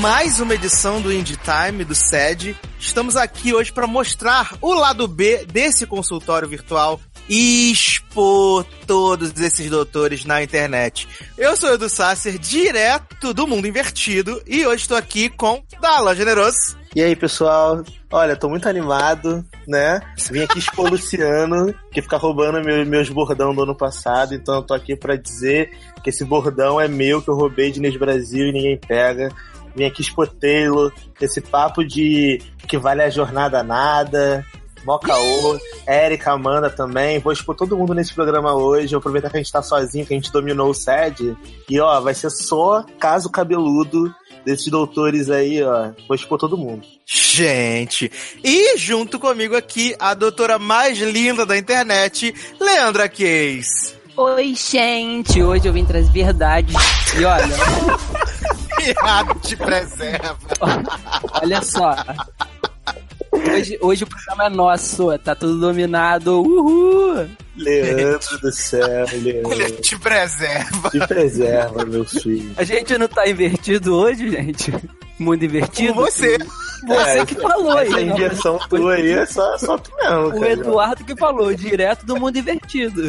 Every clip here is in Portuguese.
mais uma edição do Indie Time, do SED. Estamos aqui hoje para mostrar o lado B desse consultório virtual e expor todos esses doutores na internet. Eu sou o Edu Sasser, direto do mundo invertido, e hoje estou aqui com Dala Generoso. E aí, pessoal? Olha, tô muito animado, né? Vim aqui expor o Luciano, que fica roubando meu, meus bordão do ano passado, então eu tô aqui para dizer que esse bordão é meu, que eu roubei de Inês Brasil e ninguém pega. Vim aqui expor Taylor, esse papo de que vale a jornada nada, Mocaô, Érica, Amanda também. Vou expor todo mundo nesse programa hoje. Vou aproveitar que a gente tá sozinho, que a gente dominou o SED. E ó, vai ser só caso cabeludo desses doutores aí, ó. Vou expor todo mundo. Gente, e junto comigo aqui, a doutora mais linda da internet, Leandra Case. Oi, gente! Hoje eu vim trazer verdade. E olha. Piada te preserva. olha só. Hoje, hoje o programa é nosso, tá tudo dominado. Uhul! Leandro do céu, Leandro. Ele te preserva. Te preserva, meu filho. A gente não tá invertido hoje, gente? Mundo invertido? Com você. Você é, que falou aí. A inversão tua aí é só, só tu mesmo. O cara. Eduardo que falou, direto do mundo invertido.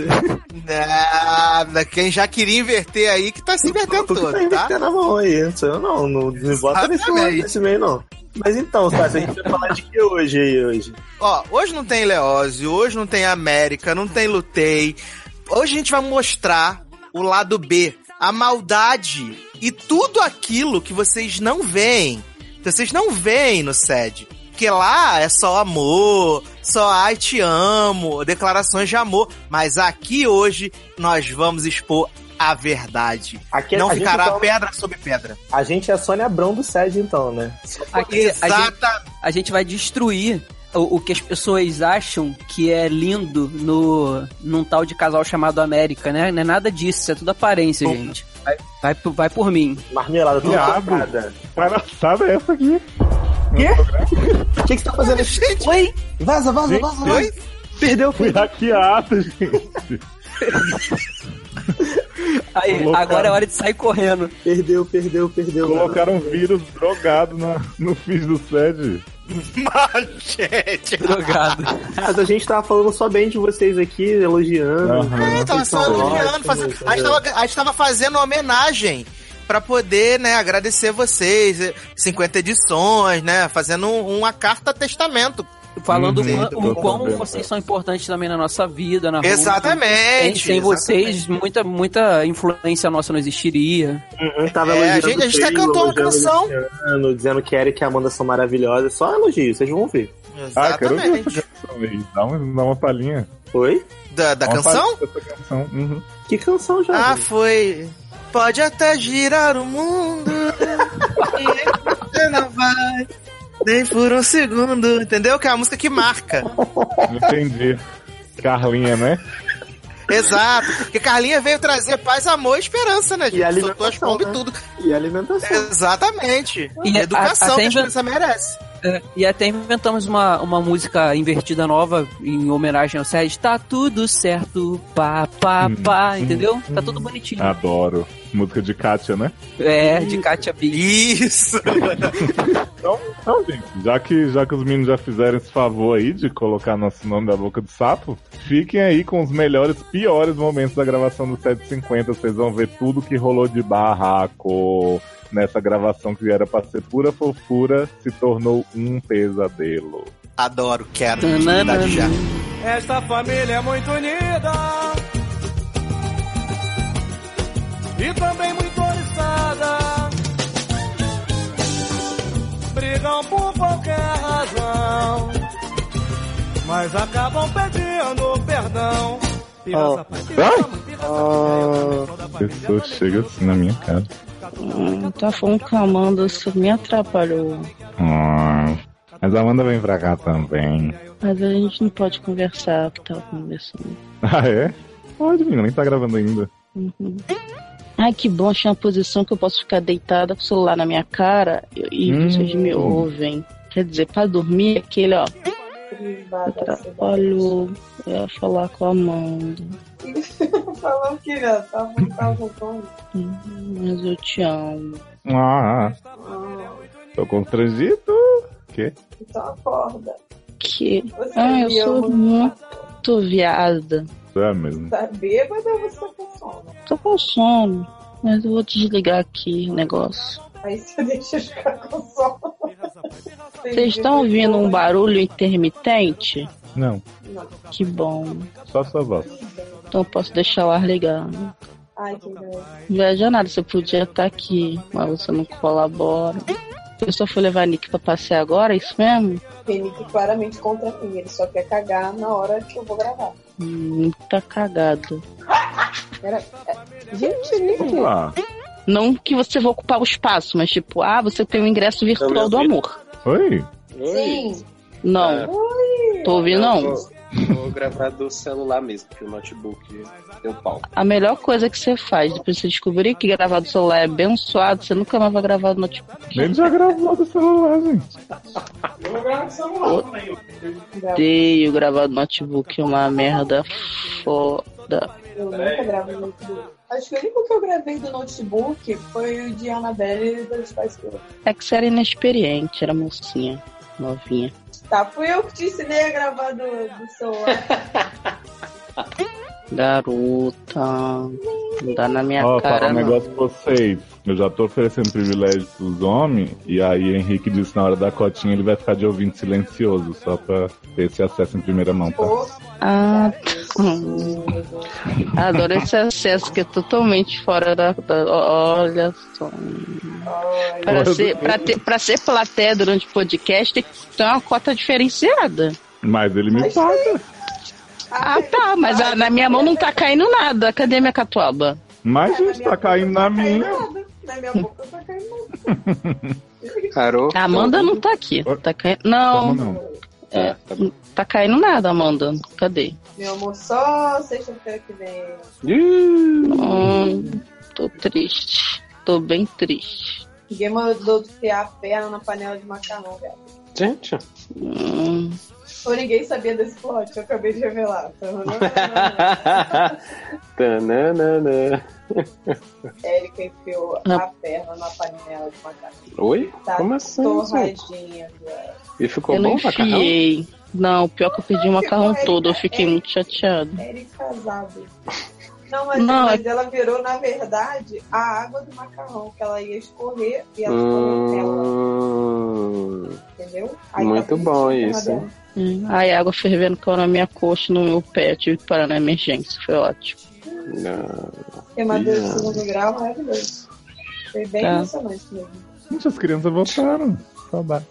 Nada, quem já queria inverter aí que tá se invertendo tu, tu todo, tá? Invertendo na mão aí, não sei eu não, não me bota nesse, nesse meio não. Mas então, Sassi, a gente vai falar de que hoje aí, hoje? Ó, hoje não tem Leose, hoje não tem América, não tem Lutei. Hoje a gente vai mostrar o lado B, a maldade e tudo aquilo que vocês não veem vocês não veem no SED. Porque lá é só amor, só ai te amo, declarações de amor. Mas aqui hoje nós vamos expor a verdade. Aqui, não ficará então, pedra sobre pedra. A gente é a Sônia Abrão do SED, então, né? Aqui, Exata... a, gente, a gente vai destruir o, o, que as pessoas acham que é lindo no num tal de casal chamado América, né? Não é nada disso, é tudo aparência, gente. Vai, vai, vai por mim. Marmelada toda Diabo. Palhaçada é essa aqui. Quê? O que, que você tá fazendo? Gente, Oi? Vaza, vaza, vaza, vaza. Oi? Perdeu, Fui hackeado, gente. Aí, Colocaram... agora é hora de sair correndo. Perdeu, perdeu, perdeu. Colocaram um vírus drogado na, no feed do SED. Machete! Drogado. Mas a gente tava falando só bem de vocês aqui, elogiando. Uhum. É, tava só elogiando. Faz... A, gente tava, a gente tava fazendo uma homenagem para poder, né, agradecer vocês. 50 edições, né? Fazendo uma carta testamento falando uhum, o quão vocês são importantes também na nossa vida, na Exatamente. Sem, sem vocês, muita, muita influência nossa não existiria. Uhum, tava é, a gente, a gente até cantou uma canção. Luciano, dizendo que Eric e Amanda são maravilhosas. Só elogio, vocês vão ver. Exatamente. Ah, quero ver essa canção aí. Dá uma, dá uma palhinha. Oi? Da, da canção? canção. Uhum. Que canção já? Ah, foi. Pode até girar o mundo. e você não vai nem por um segundo, entendeu? Que é a música que marca. Entendi. Carlinha, né? Exato, porque Carlinha veio trazer paz, amor e esperança, né, gente? E alimentação, as bombas né? e tudo. E alimentação. Exatamente. E educação a, que a criança merece. É, e até inventamos uma, uma música invertida nova em homenagem ao Sérgio. Tá tudo certo, pá, pá, hum, pá, hum, entendeu? Hum, tá tudo bonitinho. Adoro. Música de Kátia, né? É, de Kátia B. Isso! então, então, gente, já que, já que os meninos já fizeram esse favor aí de colocar nosso nome da boca do sapo, fiquem aí com os melhores, piores momentos da gravação do 750. Vocês vão ver tudo que rolou de barraco nessa gravação que era pra ser pura fofura, se tornou um pesadelo. Adoro, quero. já. Esta família é muito unida e também muito oriçada. Brigam por qualquer razão, mas acabam pedindo perdão. Oh. Oh. Pessoa chega assim na minha cara. Hum, tá falando que a Amanda me atrapalhou. Hum, mas a Amanda vem pra cá também. Mas a gente não pode conversar o que tava conversando. Ah, é? Pode, menina, nem tá gravando ainda. Uhum. Ai, que bom, achei uma posição que eu posso ficar deitada com o celular na minha cara e, hum. vocês me ouvem. Quer dizer, pra dormir, aquele, ó. Privada. Atrapalhou. Eu ia falar com a Amanda. Falou que não, tava tava com Mas eu te amo. Ah, tô constrangido. Que? Então acorda. Que? Você Ah, eu sou muito viada. É mesmo. Tá bêbada ou você tá com sono? Tô com sono. Mas eu vou desligar aqui o negócio. Aí você deixa eu ficar com sono. Vocês estão ouvindo um barulho intermitente? Não, Não. Que bom. só sua voz. Então eu posso deixar o ar ligado. Ai, que inveja. Inveja nada, você podia estar aqui, mas você não colabora. Eu só fui levar a Nick pra passear agora, é isso mesmo? Penique claramente contra mim. Ele só quer cagar na hora que eu vou gravar. Hum, tá cagado. Era... é, Gente, Nick. Ah, Não que você vai ocupar o espaço, mas tipo, ah, você tem o ingresso virtual do amor. oi? Sim. Não, tô ouvindo não. Vou, vou gravar do celular mesmo, porque o notebook deu pau. A melhor coisa que você faz, depois de você descobrir que gravar do celular é abençoado, você nunca mais vai gravar do notebook. Ele já gravou do celular, gente. Odeio gravar do notebook, é uma merda foda. Eu nunca gravo no notebook. Acho que o único que eu gravei do notebook foi o de Annabelle e dos Pais Girls. É que você era inexperiente, era mocinha, novinha. Tá, fui eu que te ensinei a gravar do, do celular. Garota, não dá na minha Ó, falar cara um não. negócio pra vocês. Eu já tô oferecendo privilégio pros homens, e aí Henrique disse na hora da cotinha ele vai ficar de ouvinte silencioso, só pra ter esse acesso em primeira mão, tá? Ah, tá. Adoro esse acesso que é totalmente fora da. da- olha só. Para ser, pra, ter, pra ser plateia durante o podcast tem que ter uma cota diferenciada. Mas ele me paga. Ah, tá, mas a- na minha mão não tá caindo nada. Cadê minha catuaba? Mas, É, gente, tá caindo não na minha. Na minha boca não tá caindo nada. Parou? A Amanda não tá aqui. Tá caindo. Não, Como não? é, tá bom. tá caindo nada, Amanda. Cadê? Meu amor, só sexta-feira que vem. Hum, tô triste. Tô bem triste. Ninguém mandou enfiar a perna na panela de macarrão, velho. Gente, Hum, Ou ninguém sabia desse plot, eu acabei de revelar. Tananana. Érica enfiou Ah. a perna na panela de macarrão. Oi? Tá Como assim? torradinha, velho. E ficou eu não bom o macarrão? enfiei. Não, pior que eu perdi o macarrão todo. Eu fiquei muito chateado. Érica casado. Não, mas, Não, mas ela virou, na verdade, a água do macarrão, que ela ia escorrer e ela Hum, entendeu? muito tá bom tudo isso. Hum, Aí a água fervendo caiu na minha coxa, no meu pé. Eu tive que parar na emergência. Foi ótimo. Não. Queimadura de Não. segundo grau, maravilhoso. Foi bem Tá. emocionante mesmo. Gente, as crianças voltaram. Saudade.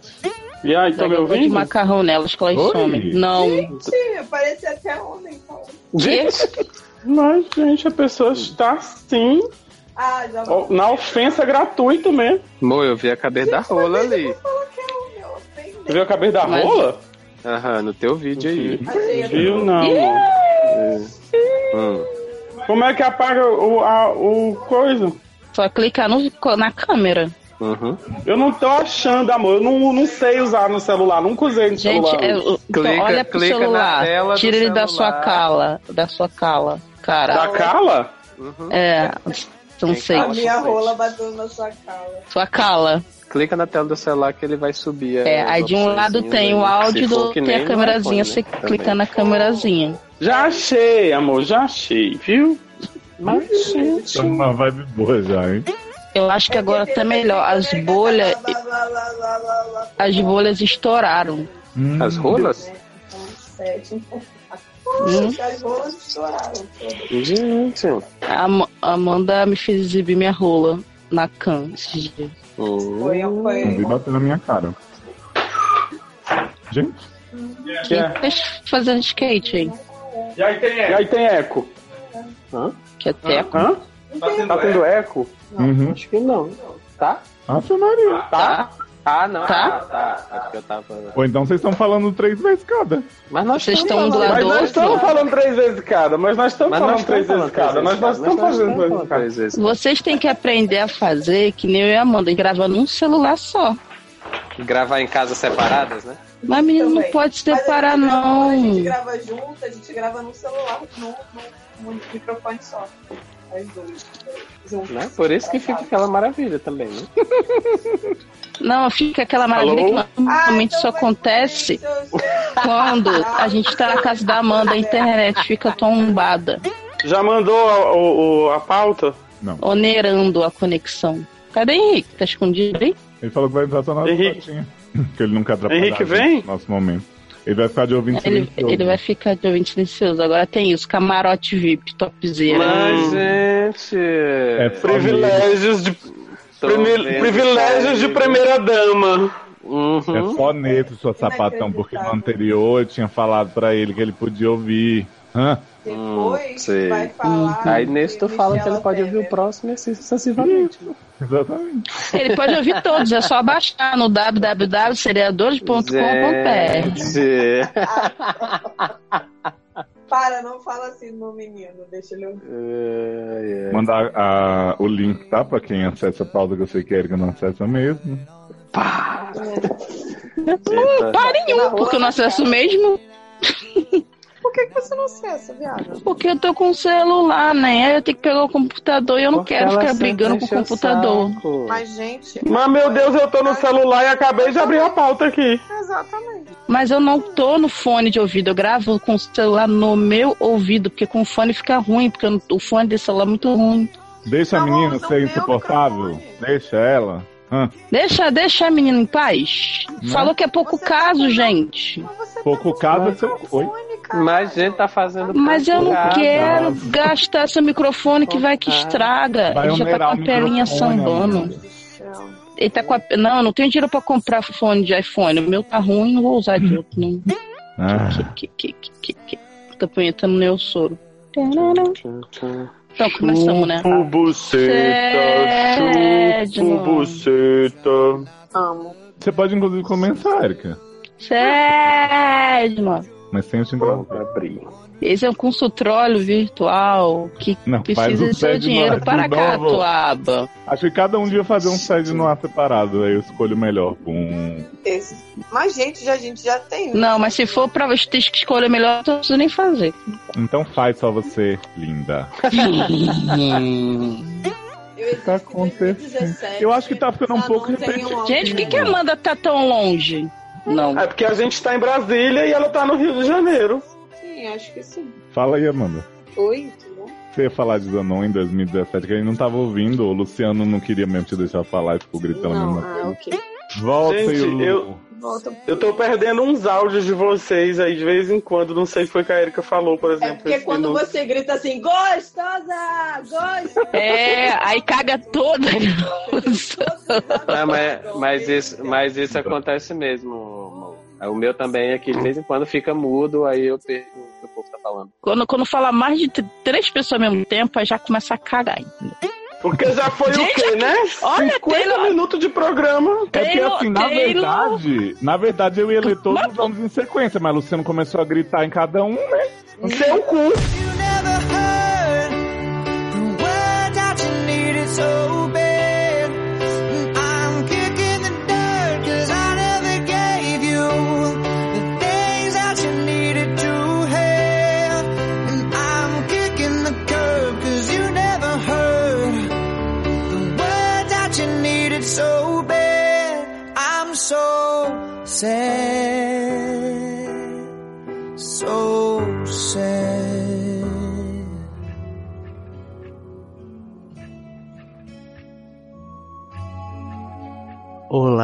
E aí, tá me Joga de ouvindo? macarrão nelas que elas Oi? somem. Não. Gente, parece até homem falando. Gente, mas, gente, a pessoa está sim Ah, na ofensa gratuita mesmo. Amor, eu vi a cabeça da rola ali. falou que é homem, eu ofendi. Você viu a cabeça da Mas- rola? Aham, no teu vídeo aí. Achei Viu, não. amor. Hum. Como é que apaga o, a, o coisa? Só clicar no, na câmera. Uhum. Eu não tô achando, amor. Eu não, não sei usar no celular. Nunca usei no Gente, celular. é, o- então, Clica- olha pro clica na celular. Tira ele da sua celular. cala. Da sua cala. Cara. Da cala? Uhum. É. Não sei. A cala. minha rola bateu na sua cara. Sua cala. Clica na tela do celular que ele vai subir. É, aí de um lado opçõezinhas tem aí. o áudio, do que tem a câmerazinha. Você né? clica na câmerazinha. Já achei, amor. Já achei, viu? Mas, gente. Tá numa vibe boa já, hein? Eu acho que agora tá melhor. As bolhas, as bolhas estouraram. Hum. As rolas? Sete. Hum. As rolas estouraram todas. Gente. A Am- a Amanda me fez exibir minha rola na cam esses dias. Foi, Não foi. vi bater na minha cara. Gente, Que é? Quem tá fazendo skate aí? E aí tem eco? E aí tem eco? Que é teco. Hã? Tá tendo eco? uhum. Acho que não. Tá? Ave Maria. Tá? Ah, não. Tá. Ah, tá. É porque eu tava. Ou então vocês estão falando três vezes cada. Mas nós Vocês estamos estão do falando- lado Mas nós outro? estamos falando três vezes cada. Mas nós estamos falando nós três vezes falando cada. Mas nós estamos fazendo três vezes cada. Vocês têm que aprender a fazer que nem eu e a Amanda, gravar num celular só. Gravar em casas separadas, né? Mas menino não pode gente grava- não. A gente grava junto, a gente grava no celular, no microfone só. As duas. Juntos. Né? Por isso que fica aquela maravilha também, né? Não, fica aquela maravilha Alô? que normalmente só acontece quando a gente tá na casa da Amanda, a internet fica tombada, Já mandou a, o- o- a pauta? onerando a conexão. Cadê Henrique? Tá escondido aí? Ele falou que vai entrar só na Henrique. Que ele não quer atrapalhar Henrique, vem? no nosso momento. Ele vai ficar de ouvinte Ele, silencioso. ele vai ficar de ouvinte silencioso. Agora tem isso, camarote VIP, topzera. Mas, gente. É Privilégios de. Prime- privilégios de primeira dama. Uhum. É só nesse, sua sapatão, porque no anterior eu tinha falado pra ele que ele podia ouvir. Hã? Depois sei. vai falar. Aí nesse tu fala que ele pode ouvir o próximo e assim sucessivamente. Exatamente. Ele pode ouvir todos, é só baixar no www.seriadores.com.br. Para, não fala assim no menino, deixa ele ouvir. É, é. Mandar a- o link, tá? Pra quem acessa a pauta, que eu sei que não acessa mesmo. Eita. Para nenhum, porque eu não acesso mesmo. Por que, que você não acessa, viado? Porque eu tô com o celular, né? Aí eu tenho que pegar o computador e eu não Porque quero ficar brigando com o computador. saco. Mas, gente. Mas, meu Deus, eu tô no celular e acabei de abrir a pauta aqui. Exatamente. Mas eu não tô no fone de ouvido, eu gravo com o celular no meu ouvido, porque com o fone fica ruim, porque não- o fone desse celular é muito ruim. Deixa a Não, menina usa o ser insuportável. Deixa ela. Hã? Deixa, deixa a menina em paz. Não. Falou que é pouco Você caso, tá gente. Pouco tá caso é seu- microfone, Mas gente tá fazendo. Mas eu não quero gastar esse microfone que vai que estraga. Vai Ele já tá com a telinha microfone, sambando. Ele tá com a... Não, eu não tenho dinheiro pra comprar fone de iPhone. O meu tá ruim, não vou usar de outro, não. Ah, Que, que, que, que, que. Tô punhetando meu soro. Então, começamos, né? Chupo buceta, chupo buceta. Amo. Você pode inclusive começar, Erika. Sério, mano. Mas sem interromper. Abri. Esse é um consultório virtual que Não, precisa um de seu dinheiro para de cá, novo. Tuaba. Acho que cada um devia fazer um sede no ar separado. Aí eu escolho o melhor. Um... Esse. Mas, gente, já, a gente já tem. Não, mas se for pra você ter que escolher melhor, eu não preciso nem fazer. Então faz só você, linda. Tá acontecendo. 2017, Eu acho que tá ficando um pouco repetitivo. Gente, por que, que a Amanda tá tão longe? Não. É porque a gente tá em Brasília e ela tá no Rio de Janeiro. Sim, acho que sim. Fala aí, Amanda. Oi, tudo bom? Você ia falar de Zanon em 2017, que ele não tava ouvindo. O Luciano não queria mesmo te deixar falar e ficou gritando. Não, ah, ok. Volta Gente, eu- Volta. Eu tô perdendo uns áudios de vocês aí de vez em quando. Não sei se foi que a Erika falou, por É exemplo. porque esse quando minuto. você grita assim, gostosa! Gostosa! É, aí caga toda. Não, mas, mas, isso, mas isso acontece mesmo. O meu também é que de vez em quando fica mudo, aí eu perco o que o povo tá falando. Quando, quando fala mais de três pessoas ao mesmo tempo, aí já começa a cagar. entendeu? Porque já foi Gente, o quê, né? olha, 50 Taylor- minutos de programa. É porque Taylor- assim, na Taylor- verdade, na verdade eu ia ler todos os nomes em sequência, mas Luciano começou a gritar em cada um, né? Seu cu. So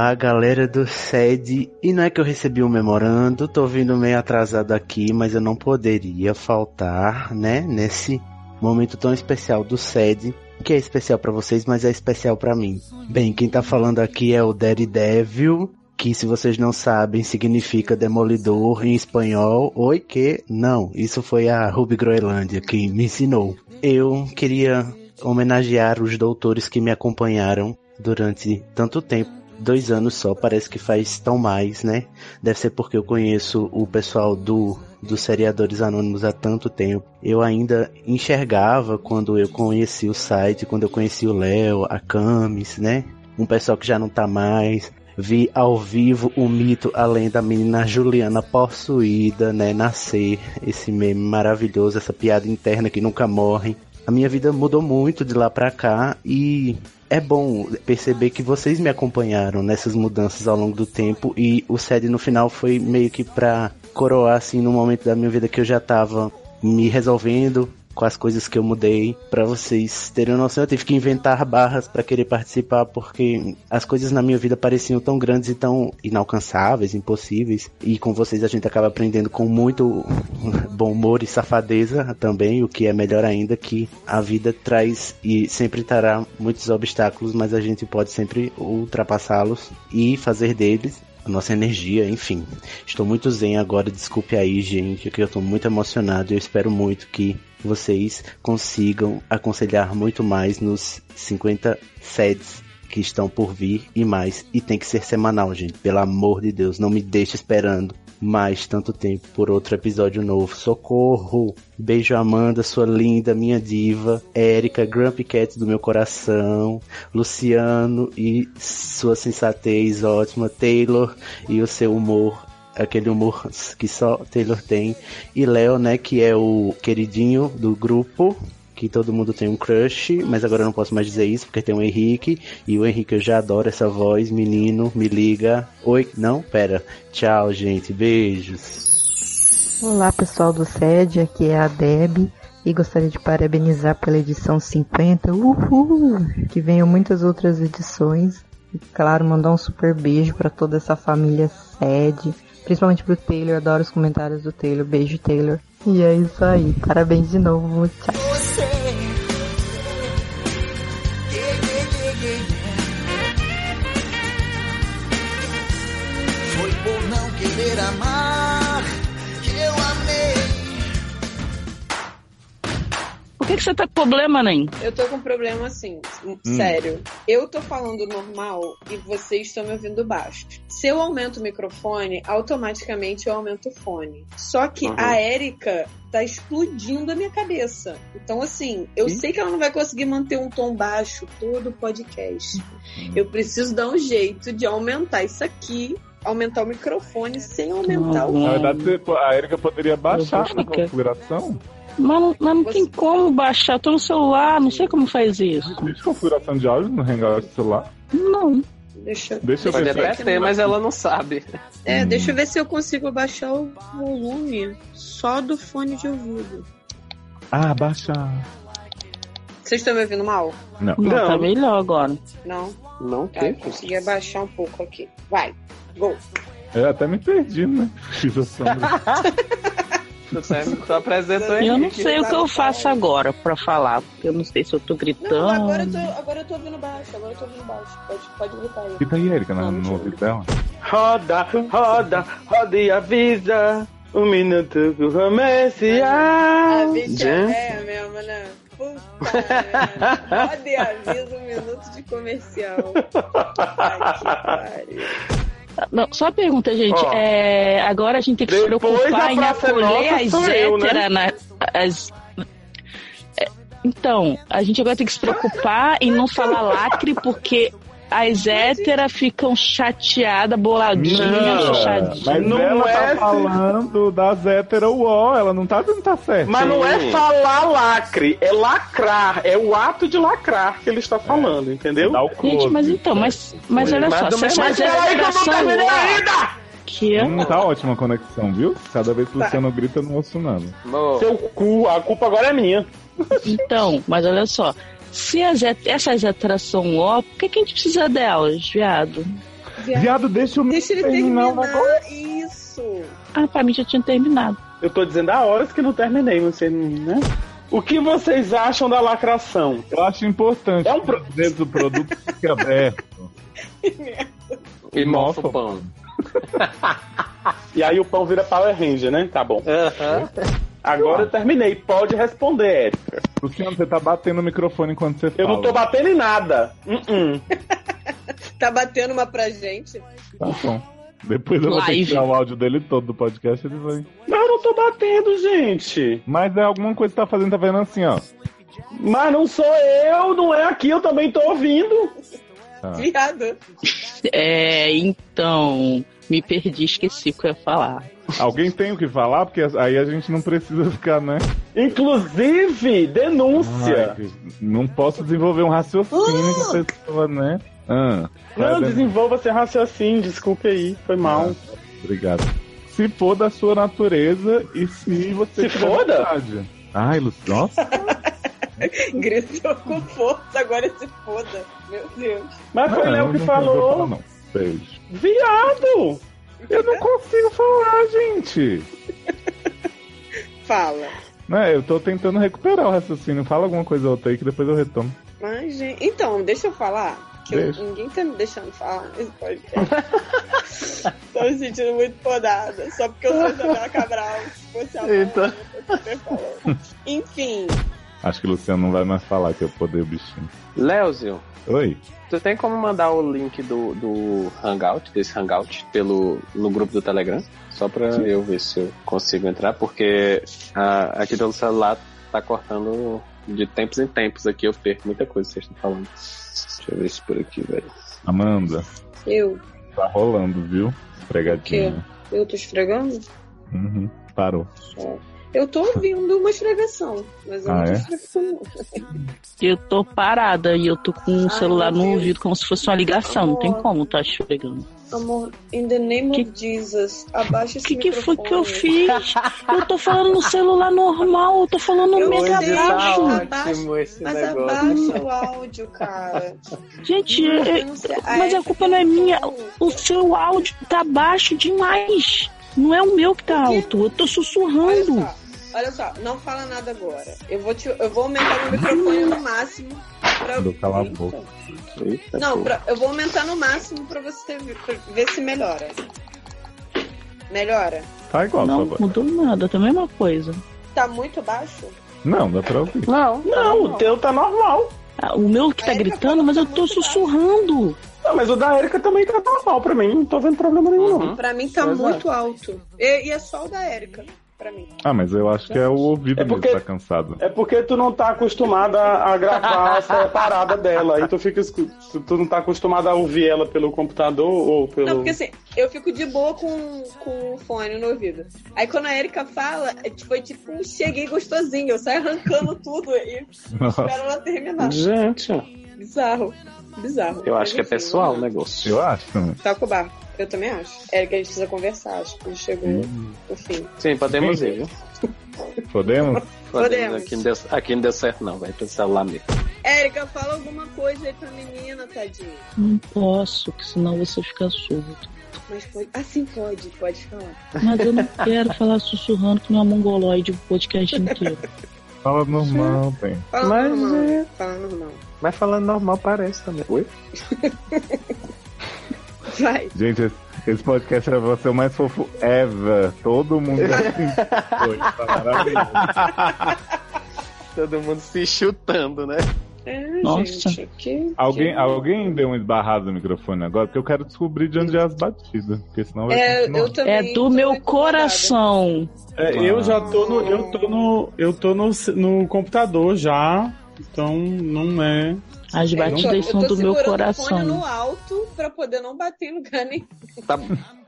Olá, galera do SED. E não é que eu recebi um memorando, tô vindo meio atrasado aqui, mas eu não poderia faltar, né, nesse momento tão especial do SED, que é especial pra vocês, mas é especial pra mim. Bem, quem tá falando aqui é o Daredevil, que se vocês não sabem significa demolidor em espanhol. Oi que? Não, isso foi a Ruby Groenlândia que me ensinou. Eu queria homenagear os doutores que me acompanharam durante tanto tempo. Dois anos só, parece que faz tão mais, né? Deve ser porque eu conheço o pessoal do dos seriadores anônimos há tanto tempo. Eu ainda enxergava quando eu conheci o site, quando eu conheci o Léo, a Camis, né? Um pessoal que já não tá mais. vi ao vivo o mito, além da menina Juliana possuída, né, nascer, esse meme maravilhoso, essa piada interna que nunca morre. A minha vida mudou muito de lá pra cá e é bom perceber que vocês me acompanharam nessas mudanças ao longo do tempo e o SED no final foi meio que pra coroar assim no momento da minha vida que eu já tava me resolvendo com as coisas que eu mudei. Pra vocês terem noção, eu tive que inventar barras pra querer participar porque as coisas na minha vida pareciam tão grandes e tão inalcançáveis, impossíveis. E com vocês a gente acaba aprendendo com muito bom humor e safadeza também, o que é melhor ainda que a vida traz e sempre trará muitos obstáculos, mas a gente pode sempre ultrapassá-los e fazer deles a nossa energia, enfim. Estou muito zen agora, desculpe aí, gente, que eu estou muito emocionado e eu espero muito que vocês consigam aconselhar muito mais nos 50 sets que estão por vir e mais. E tem que ser semanal, gente. Pelo amor de Deus, não me deixe esperando mais tanto tempo por outro episódio novo. Socorro! Beijo, Amanda, sua linda, minha diva. Érica, Grumpy Cat do meu coração. Luciano e sua sensatez ótima. Taylor e o seu humor aquele humor que só Taylor tem. E Léo, né, que é o queridinho do grupo, que todo mundo tem um crush, mas agora eu não posso mais dizer isso porque tem o Henrique, e o Henrique eu já adoro essa voz, menino, me liga. Oi, não, pera. Tchau, gente, beijos. Olá, pessoal do SED, aqui é a Deb. E gostaria de parabenizar pela edição 50. Uhul! Que venham muitas outras edições. E claro, mandar um super beijo para toda essa família SED Principalmente pro Taylor, adoro os comentários do Taylor. Beijo, Taylor. E é isso aí. Parabéns de novo. Tchau. Foi por não querer amar Por que, que você tá com problema, Nen? Eu tô com problema assim, sério. Eu tô falando normal e vocês estão me ouvindo baixo. Se eu aumento o microfone, automaticamente eu aumento o fone. Só que Uhum. a Érica tá explodindo a minha cabeça. Então, assim, eu sei que ela não vai conseguir manter um tom baixo todo o podcast. Eu preciso dar um jeito de aumentar isso aqui, aumentar o microfone sem aumentar o Na Uhum. verdade, a Erika poderia baixar na configuração. Mas, não- mas não tem como baixar. Tô no celular, não sei como faz isso. Existe configuração de áudio no Hangout do celular. Não. Deixa, Deixa eu Pode ver. até aqui ter, mas ela não sabe. É, Hum. deixa eu ver se eu consigo baixar o volume só do fone de ouvido. Ah, baixa. Vocês estão me ouvindo mal? Não. Não, tá melhor agora. Não? Não Tá, tem. eu consegui abaixar um pouco aqui. Vai, go. Eu até me perdi, né? Fiz a sombra. Tu apresentou Eu não sei o que eu faço agora pra falar, porque eu não sei se eu tô Não, gritando. agora eu, tô, agora eu tô ouvindo baixo, agora eu tô ouvindo baixo. Pode, pode gritar aí. Fica aí, Erika, na- no ouvido dela. Roda, roda, roda e avisa. Um minuto pro comece A a. bicha é mesmo, né? Puta merda. Roda e avisa um minuto de comercial. Ai, que pariu. Não, só uma pergunta, gente. Ó. é, agora a gente tem que se preocupar em é acolher as né? héteras na- as- É, Então, a gente agora tem que se preocupar em não falar lacre, porque as héteras ficam chateadas, boladinhas, Não, chateadinhas. Mas Não ela é- tá falando das hétero UO, ela não tá dizendo tá certo. Mas não é falar lacre, é lacrar. É o ato de lacrar que ele está falando, entendeu? Dá o close. Gente, mas então, mas, mas olha Mas só, do se Mas que eu héteras não terminei ó, ainda! que Hum, tá ótima a conexão, viu? Cada vez que o Luciano grita, eu não ouço nada. Seu cu, a culpa agora é minha. Então, mas olha só. Se as essas são ó, por que, que a gente precisa delas, viado? Viado, deixa eu Deixa ele terminar o terminar isso. Ah, pra mim já tinha terminado. Eu tô dizendo há horas que não terminei, você não, né? O que vocês acham da lacração? Eu acho importante. É um pro- Às vezes o produto fica aberto. e Nossa. o pão. E aí o pão vira Power Ranger, né? Tá bom. Aham. Agora eu terminei. Pode responder, Érica. Luciano, você tá batendo no microfone enquanto você Eu fala. não tô batendo em nada. Uh-uh. Tá batendo uma pra gente? Tá bom. Depois eu vou ter que tirar o áudio dele todo do podcast, ele vai. Mas eu não tô batendo, gente. Mas é alguma coisa que tá fazendo, tá vendo assim, ó. Mas não sou eu, não é aqui, eu também tô ouvindo. Tá. Viado. É, então, me perdi, esqueci o que eu ia falar. Alguém tem o que falar? Porque aí a gente não precisa ficar, né? Inclusive, denúncia. Ai, não posso desenvolver um raciocínio com a pessoa, né? Ah, Não, desenvolva seu raciocínio, desculpe aí, foi mal. Obrigado. Se for da sua natureza e se você Se foda? vontade. Ai, Lu... nossa. Gritou com força, agora se foda. Meu Deus. Mas foi Não, Léo que não vou falar, falou. não. Beijo. Viado! Eu não consigo falar, gente. Fala. Né, eu tô tentando recuperar o raciocínio. Fala alguma coisa outra aí que depois eu retomo. Mas, gente. Então, deixa eu falar. Que eu- ninguém tá me deixando falar nesse podcast. Tô me sentindo muito podada. Só porque eu sou Isabela Cabral. Se fosse a Eita. eu tô falando. Enfim. Acho que o Luciano não vai mais falar que eu poder o bichinho. Léozio, Oi. tu tem como mandar o link do, do Hangout, desse Hangout, pelo, no grupo do Telegram? Só pra eu ver se eu consigo entrar, porque ah, aqui pelo celular tá cortando de tempos em tempos aqui, eu perco muita coisa que vocês estão falando. Deixa eu ver isso por aqui, velho. Amanda, Eu. tá rolando, viu? Esfregadinha. Eu tô esfregando? Uhum. Parou. Só. Eu tô ouvindo uma esfregação. Mas eu Ah, não tô é? Eu tô parada e eu tô com o Ai, celular no ouvido como se fosse uma ligação. Não tem Amor. como tá esfregando. Amor, in the name of Jesus, abaixa O esse que, que foi que eu microfone. fiz? Eu tô falando no celular normal, eu tô falando Eu mega sei, baixo. mas negócio. abaixa o áudio, cara. Gente, Eu eu- não sei. mas a culpa não é minha. O seu áudio tá baixo demais. Não é o meu que tá O alto. Eu tô Olha sussurrando. só, olha só, não fala nada agora. Eu vou, te, eu vou aumentar meu microfone no máximo pra. Calar a boca. Eita, Não, pra- eu vou aumentar no máximo pra você ver, pra ver se melhora. Melhora? Tá igual, Não mudou nada, tá a mesma coisa. Tá muito baixo? Não, dá pra ouvir. Não, Não, o teu tá normal. Ah, O meu que tá Erika gritando, mas eu tá tô muito baixo. Não, mas o da Erika também tá normal pra mim. Não tô vendo problema nenhum. Uhum. Pra mim tá Exato. muito alto. E, e é só o da Érica, pra mim. Ah, mas eu acho que é o ouvido É mesmo porque- que tá cansado. É porque tu não tá acostumada a gravar separada dela. Aí tu fica. Tu não tá acostumada a ouvir ela pelo computador ou pelo. Não, porque assim, eu fico de boa com, com o fone no ouvido. Aí quando a Erika fala, é tipo, foi tipo um cheguei gostosinho. Eu saio arrancando tudo e espero ela terminar. Gente. Bizarro. Bizarro. eu acho que é pessoal o negócio. Eu acho também. Tá com o barco. Eu também acho. Érica, a gente precisa conversar. Acho que chegou Hum. o fim. Sim, podemos ir, viu? Podemos? Podemos. Aqui não, deu, aqui não deu certo, não. Vai pro celular mesmo. Érica, fala alguma coisa aí pra menina, tadinha. Não posso, que senão você fica surdo. Mas pode. Assim pode, pode falar. Mas eu não quero falar sussurrando que não é mongoloide o podcast inteiro. Fala normal, bem. Fala Mas normal. é- Fala normal. Mas falando normal parece também. Oi? Vai. Gente, esse, esse podcast é você o mais fofo ever. Todo mundo assim. Foi, tá maravilhoso. Todo mundo se chutando, né? É, Nossa. gente. Que, Alguém, que... alguém deu um esbarrado no microfone agora? Porque eu quero descobrir de onde é as batidas. Porque senão vai É, continuar. eu também. É do meu coração. É, eu já tô no. Eu tô no. Eu tô no, no computador já. Então não é. As Eu tô- batidas eu são do meu segurando o fone coração. no alto pra poder não bater em lugar nenhum. Tá,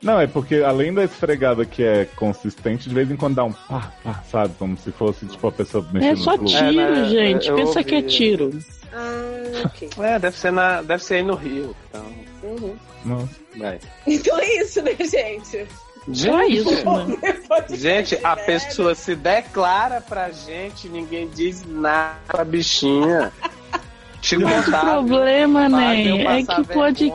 Não, é porque além da esfregada que é consistente, de vez em quando dá um pá, pá, sabe? Como se fosse tipo a pessoa mexendo É só no tiro, É, né, gente. eu Pensa que é ouvi. tiro. Ah, ok. é, deve ser, na, deve ser aí no Rio. Então, Uhum. Nossa. vai. Então é isso, né, gente? Só isso, né? Gente, a pessoa se declara pra gente, ninguém diz nada pra bichinha. Te O contar. problema, né? É que pode.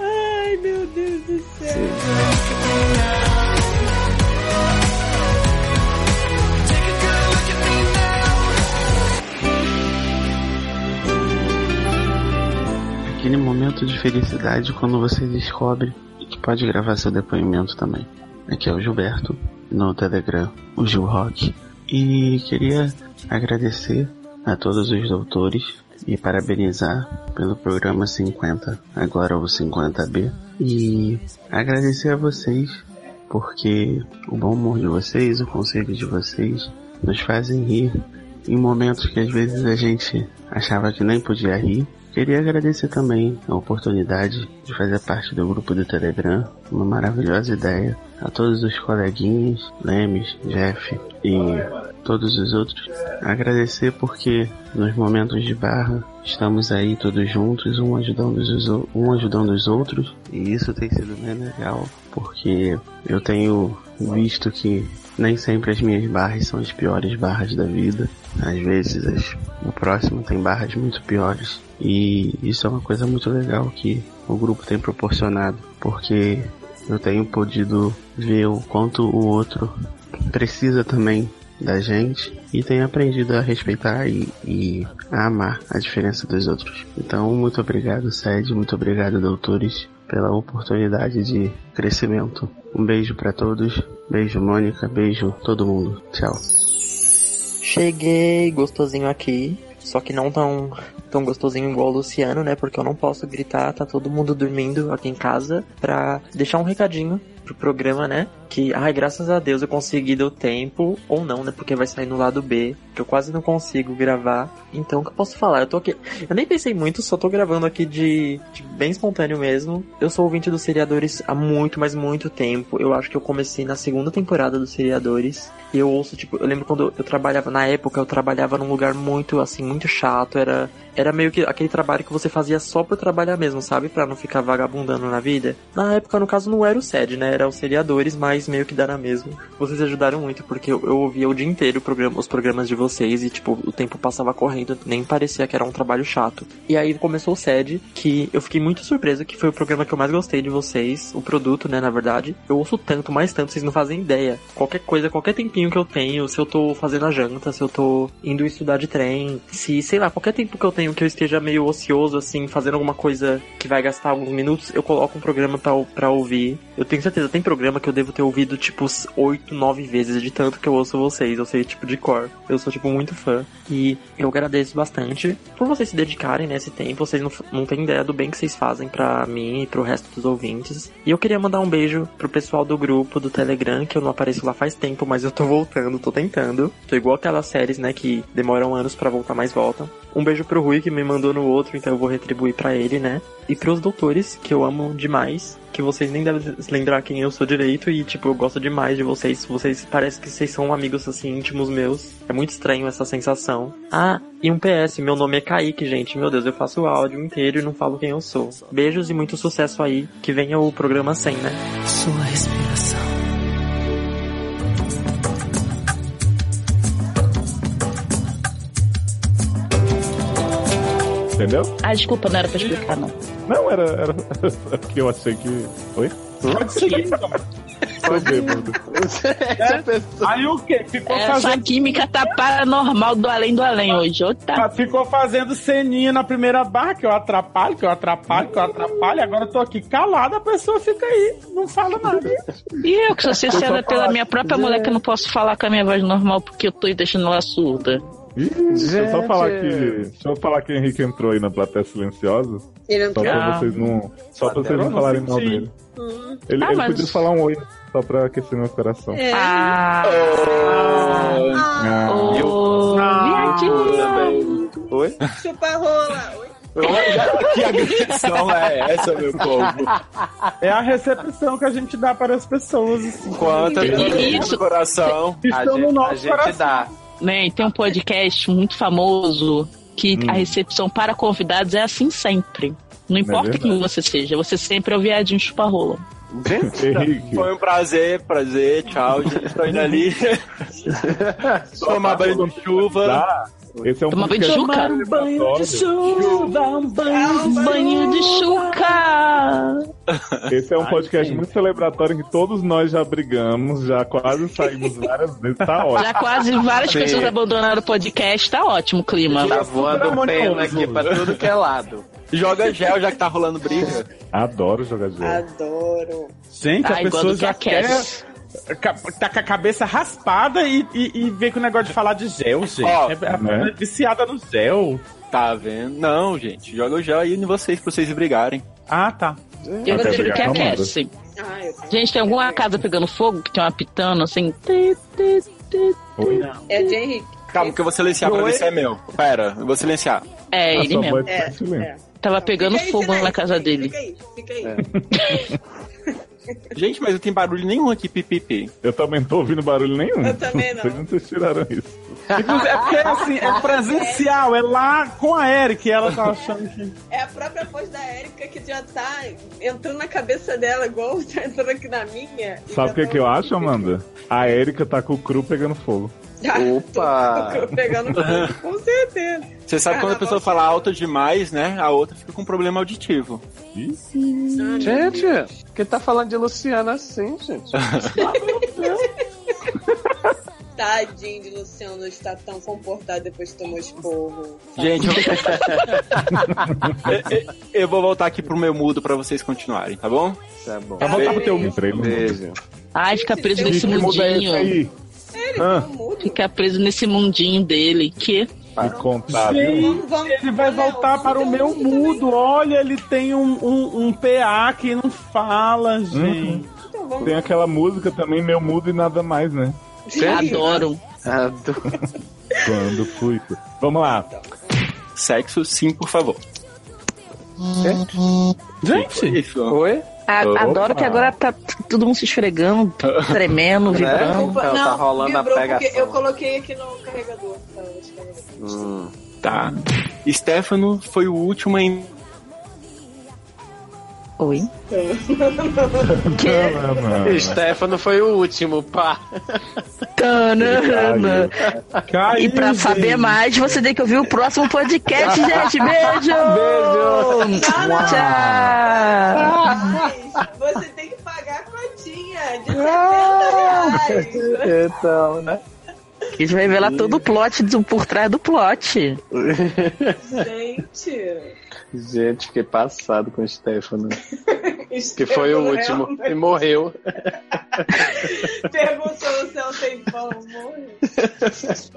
Ai, meu Deus do céu. Aquele momento de felicidade quando você descobre que pode gravar seu depoimento também. Aqui é o Gilberto, no Telegram, o Gil Rock. E queria agradecer a todos os doutores e parabenizar pelo programa 50, agora o 50B. E agradecer a vocês, porque o bom humor de vocês, o conselho de vocês, nos fazem rir em momentos que às vezes a gente achava que nem podia rir Queria agradecer também a oportunidade de fazer parte do grupo do Telegram, uma maravilhosa ideia. A todos os coleguinhas, Lemes, Jeff e todos os outros. Agradecer porque nos momentos de barra estamos aí todos juntos, um ajudando os, um ajudando os outros. E isso tem sido bem legal porque eu tenho visto que nem sempre as minhas barras são as piores barras da vida. Às vezes as- o próximo tem barras muito piores. E isso é uma coisa muito legal que o grupo tem proporcionado, porque eu tenho podido ver o quanto o outro precisa também da gente e tenho aprendido a respeitar e, e a amar a diferença dos outros. Então, muito obrigado, Sede, muito obrigado, doutores, pela oportunidade de crescimento. Um beijo pra todos, beijo Mônica, beijo todo mundo. Tchau. Cheguei gostosinho aqui, só que não tão, tão gostosinho igual o Luciano, né? Porque eu não posso gritar, tá todo mundo dormindo aqui em casa, pra deixar um recadinho pro programa, né? Que, ai, graças a Deus eu consegui deu tempo, ou não, né? Porque vai sair no lado B, eu quase não consigo gravar. Então, o que eu posso falar? Eu tô aqui. Eu nem pensei muito, só tô gravando aqui de, de bem espontâneo mesmo. Eu sou ouvinte dos seriadores há muito, mas muito tempo. Eu acho que eu comecei na segunda temporada dos seriadores. E eu ouço, tipo, eu lembro quando eu trabalhava, na época, eu trabalhava num lugar muito, assim, muito chato. Era, era meio que aquele trabalho que você fazia só por trabalhar mesmo, sabe? Pra não ficar vagabundando na vida. Na época, no caso, não era o SED, né? Era os seriadores, mas meio que dá na mesma. Vocês ajudaram muito, porque eu, eu ouvia o dia inteiro programa, os programas de vocês e, tipo, o tempo passava correndo, nem parecia que era um trabalho chato. E aí começou o SED, que eu fiquei muito surpreso, que foi o programa que eu mais gostei de vocês, o produto, né, na verdade. Eu ouço tanto, mais tanto, vocês não fazem ideia. Qualquer coisa, qualquer tempinho que eu tenho, se eu tô fazendo a janta, se eu tô indo estudar de trem, se, sei lá, qualquer tempo que eu tenho que eu esteja meio ocioso, assim, fazendo alguma coisa que vai gastar alguns minutos, eu coloco um programa pra, pra ouvir. Eu tenho certeza, tem programa que eu devo ter ouvido, tipo, oito, nove vezes de tanto que eu ouço vocês. Eu sei, tipo, de cor. Eu sou, tipo, muito fã. E eu agradeço bastante por vocês se dedicarem nesse tempo. Vocês não, não têm ideia do bem que vocês fazem pra mim e pro resto dos ouvintes. E eu queria mandar um beijo pro pessoal do grupo do Telegram, que eu não apareço lá faz tempo, mas eu tô voltando, tô tentando. Tô igual aquelas séries, né, que demoram anos pra voltar, mas voltam. Um beijo pro Rui, que me mandou no outro, então eu vou retribuir pra ele, né? E pros doutores, que eu amo demais. Que vocês nem devem lembrar quem eu sou direito. E, tipo, eu gosto demais de vocês. Vocês parece que vocês são amigos, assim, íntimos meus. É muito estranho essa sensação. Ah, e um PS, meu nome é Kaique, gente. Meu Deus, eu faço o áudio inteiro e não falo quem eu sou. Beijos e muito sucesso aí. Que venha o programa 100, né? Sua respiração. Entendeu? Ah, desculpa, não era pra explicar, não. Não, era, era que eu achei que. Oi? Pode seguir, então. Bêbado. Aí o que? Ficou Essa fazendo. química tá paranormal do além do além hoje. Tá. Ficou fazendo ceninha na primeira barra, que eu atrapalho, que eu atrapalho, que eu atrapalho. Agora eu tô aqui calada, a pessoa fica aí, não fala nada. E eu que sou sincera pela minha própria mulher que eu não posso falar com a minha voz normal porque eu tô deixando ela surda. Deixa eu só falar que. Deixa eu falar que o Henrique entrou aí na plateia silenciosa. Ele Só entrou. pra Ah. vocês não. Só pra vocês não Eu não falarem mal dele. Hum. Ele, Ah, ele mas- podia falar um oi, só pra aquecer meu coração. É. Ah, Ah, ô, viadinho. Oi? Chupa rola. Oi. que agressão é essa, meu povo? É a recepção que a gente dá para as pessoas. assim. Quanto Isso. no coração. Estão a no gente, a nosso gente coração. dá. Né, tem um podcast muito famoso que a recepção para convidados é assim sempre. Não importa verdade. quem você seja, você sempre é o viadinho chupa-rola. Henrique. Foi um prazer, prazer, tchau, gente. Estou indo ali. Tomar banho de chuva. Tá? Esse é um Tomar banho de chuca? muito banho de chuva, um banho, um banho de chuca. Esse é um podcast muito celebratório em que todos nós já brigamos, já quase saímos várias vezes. Tá ótimo. Já quase várias pessoas abandonaram o podcast, tá ótimo o clima. Tá voando pena aqui pra tudo que é lado. Joga gel já que tá rolando briga. Adoro jogar jogo. Adoro. Gente, Ah, a igual pessoa do já que quer. ca- Tá com a cabeça raspada e, e, e vem com o negócio de falar de gel, gente. Ó, é, é né? viciada no gel. Tá vendo? Não, gente. Joga o gel aí em vocês pra vocês brigarem. Ah, tá. Eu Até prefiro que aquece. Ah. Gente, tem alguma casa pegando fogo que tem uma pitando assim? Oi? É de Henrique. Calma, que eu vou silenciar pra Oi? ver se é meu. Pera, eu vou silenciar. É, Ah, ele mesmo. tá É, silêncio. é. Tava pegando aí, fogo na casa fica aí, dele. Fica aí, fica aí. Gente, mas não tem barulho nenhum aqui, pipipi. Eu também não tô ouvindo barulho nenhum. Eu também não. vocês tiraram isso. É porque assim, é presencial, é lá com a Eric, ela tá achando que. É a própria voz da Erika que já tá entrando na cabeça dela, igual tá entrando aqui na minha. Sabe o que, tá que eu acho, Amanda? A Erika tá com o cru pegando fogo. Opa! Tô pegando com certeza. Você sabe quando a Carnaval pessoa fala alto demais, né? A outra fica com problema auditivo. Gente, por que tá falando de Luciana assim, gente? Tadinho de Luciano estar tão comportado depois que tomou esporro. Gente, eu... Eu- vou voltar aqui pro meu mudo pra vocês continuarem, tá bom? Tá bom. Vai voltar pro teu no Beijo. Ai, fica preso nesse Que aí? Ah, Fica preso nesse mundinho dele. Que contar, viu? Gente, Vamos, vamos. ele vai voltar para o meu mudo. Olha, ele tem um, um, um PA que não fala, gente. Então vamos. Tem aquela música também, meu mudo e nada mais, né? adoro. Quando fui. Vamos lá. Sexo, sim, por favor. Gente, Isso. Oi? A- adoro que agora tá todo mundo se esfregando, tremendo, vibrando. Desculpa, Não, não, tá rolando a pegação. eu coloquei aqui no carregador. Tá. Hum. Tá. Stefano foi o último em. Oi. Stefano foi o último, pá. Tanana. caiu, E pra gente. saber mais, você tem que ouvir o próximo podcast, gente. Beijo! Beijo. Tchau! Você tem que pagar a cotinha de 70 reais. Então, né? Isso vai revelar todo o plot do, por trás do plot. Gente. Gente, fiquei passado com o Stefano. Que foi o último. E morreu. Perguntou se eu tenho pão, morreu. Gente.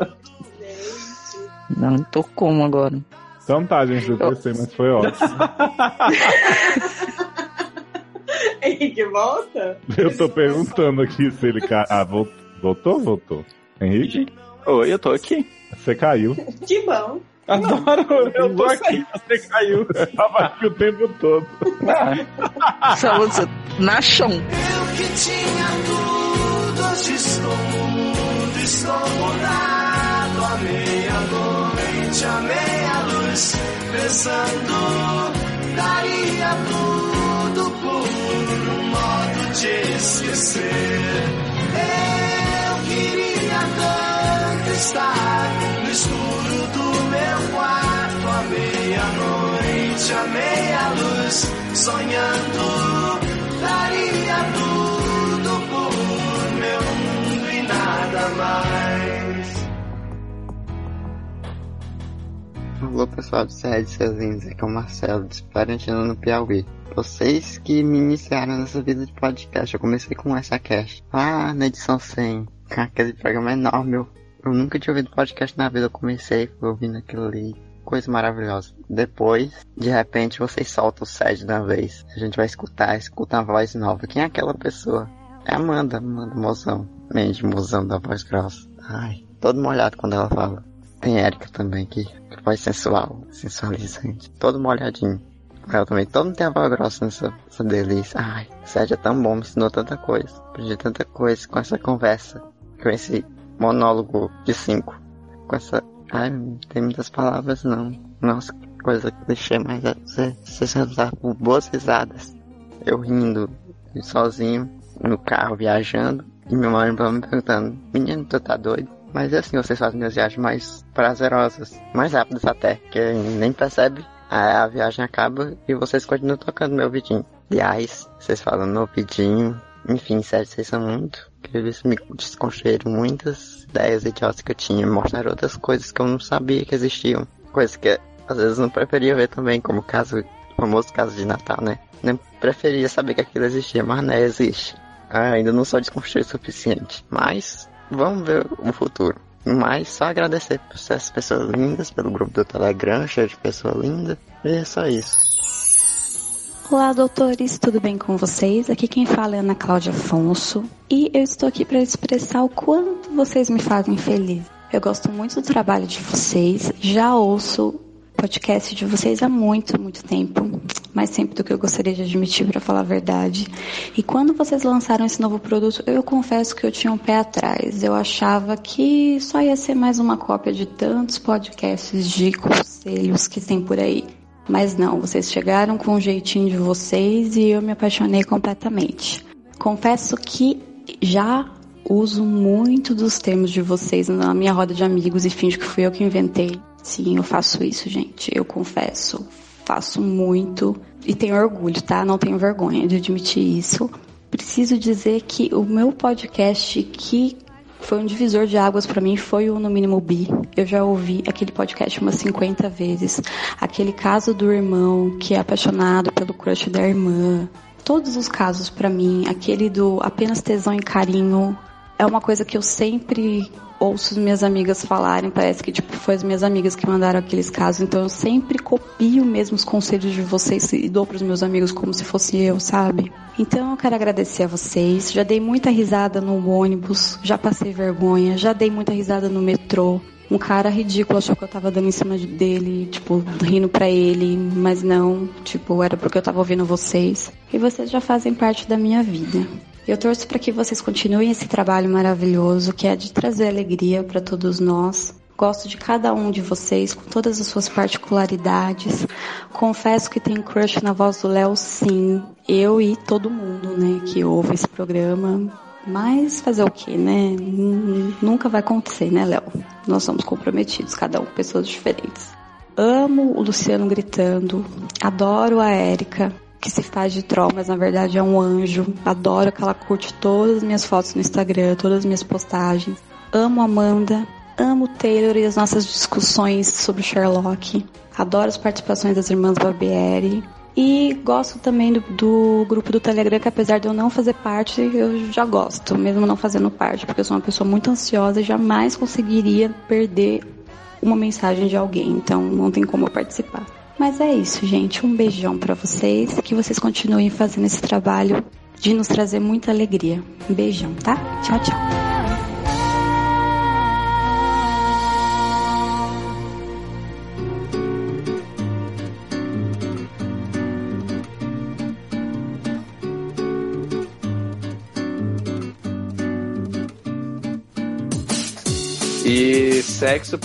Não, tô como agora? Então tá, gente, eu pensei, mas foi ótimo. Henrique, volta? Eu tô perguntando aqui se ele caiu. Ah, vol- voltou? Voltou. Henrique, Oi, eu tô aqui. você caiu. Que bom. Adoro, eu tô aqui, você caiu. Tava aqui o tempo todo. Só você, na chão. Eu que tinha tudo, hoje estou mudo, estou mudado. À meia-noite, à meia-luz, pensando, daria tudo por um modo de esquecer. Eu queria tanto estar no escuro do meu quarto, à meia-noite, à meia-luz, sonhando, daria tudo por meu mundo e nada mais. Alô pessoal do Sede Seus Lindos, aqui é o Marcelo, de Parentino no Piauí. Vocês que me iniciaram nessa vida de podcast, eu comecei com essa cast. Ah, na edição 100, com aquele programa enorme, eu, eu nunca tinha ouvido podcast na vida, eu comecei ouvindo aquilo ali, coisa maravilhosa. Depois, de repente, vocês soltam o Sede da vez, a gente vai escutar, escuta uma voz nova. Quem é aquela pessoa? É a Amanda, Amanda Mozão, Mandy Mozão da voz grossa. Ai, todo molhado quando ela fala. Tem Erika também, que que voz sensual, sensualizante. Todo molhadinho. Ela também, todo mundo tem a voz grossa nessa, nessa delícia. Ai, Sérgio é tão bom, me ensinou tanta coisa. Aprendi tanta coisa com essa conversa. Com esse monólogo de cinco. Com essa. Ai, não tem muitas palavras não. Nossa, que coisa clichê, mas é você, você se usar por boas risadas. Eu rindo, sozinho, no carro, viajando. E minha mãe me perguntando, menino, tu tá doido? Mas é assim, vocês fazem as viagens mais prazerosas, mais rápidas até, que nem percebe, aí a viagem acaba e vocês continuam tocando meu vidinho. Aliás, vocês falam no vidinho, enfim, sério, vocês são muito incríveis, me desconstruíram muitas ideias idiotas que eu tinha, mostraram outras coisas que eu não sabia que existiam, coisas que às vezes não preferia ver também, como o caso, o famoso caso de Natal, né? Nem preferia saber que aquilo existia, mas né, existe. Ah, ainda não sou desconstruído o suficiente, mas vamos ver o futuro. Mas só agradecer por essas pessoas lindas, pelo grupo do Telegram, cheio de pessoa linda. E é só isso. Olá, doutores, tudo bem com vocês? Aqui quem fala é Ana Cláudia Afonso e eu estou aqui para expressar o quanto vocês me fazem feliz. Eu gosto muito do trabalho de vocês. Já ouço podcast de vocês há muito, muito tempo. Mais tempo do que eu gostaria de admitir, para falar a verdade. E quando vocês lançaram esse novo produto, eu confesso que eu tinha um pé atrás. Eu achava que só ia ser mais uma cópia de tantos podcasts de conselhos que tem por aí. Mas não, vocês chegaram com o jeitinho de vocês e eu me apaixonei completamente. Confesso que já uso muito dos termos de vocês na minha roda de amigos e finjo que fui eu que inventei. Sim, eu faço isso, gente. Eu confesso. Faço muito e tenho orgulho, tá? Não tenho vergonha de admitir isso. Preciso dizer que o meu podcast que foi um divisor de águas para mim foi o No Mínimo Bi. Eu já ouvi aquele podcast umas 50 vezes. Aquele caso do irmão que é apaixonado pelo crush da irmã. Todos os casos para mim, aquele do apenas tesão e carinho, é uma coisa que eu sempre ouço as minhas amigas falarem, parece que tipo foi as minhas amigas que mandaram aqueles casos, então eu sempre copio mesmo os conselhos de vocês e dou para os meus amigos como se fosse eu, sabe? Então eu quero agradecer a vocês. Já dei muita risada no ônibus, já passei vergonha, já dei muita risada no metrô. Um cara ridículo achou que eu tava dando em cima dele, tipo, rindo pra ele, mas não, tipo, era porque eu tava ouvindo vocês. E vocês já fazem parte da minha vida. Eu torço para que vocês continuem esse trabalho maravilhoso, que é de trazer alegria para todos nós. Gosto de cada um de vocês, com todas as suas particularidades. Confesso que tenho crush na voz do Léo, sim. Eu e todo mundo, né, que ouve esse programa. Mas fazer o que, né? Nunca vai acontecer, né, Léo? Nós somos comprometidos, cada um com pessoas diferentes. Amo o Luciano gritando. Adoro a Érica, que se faz de troll, mas na verdade é um anjo. Adoro que ela curte todas as minhas fotos no Instagram, todas as minhas postagens. Amo Amanda. Amo Taylor e as nossas discussões sobre Sherlock. Adoro as participações das irmãs Barbieri. E gosto também do, do grupo do Telegram, que apesar de eu não fazer parte, eu já gosto, mesmo não fazendo parte, porque eu sou uma pessoa muito ansiosa e jamais conseguiria perder uma mensagem de alguém, então não tem como eu participar. Mas é isso, gente. Um beijão pra vocês, que vocês continuem fazendo esse trabalho de nos trazer muita alegria. Um beijão, tá? Tchau, tchau. E sexo.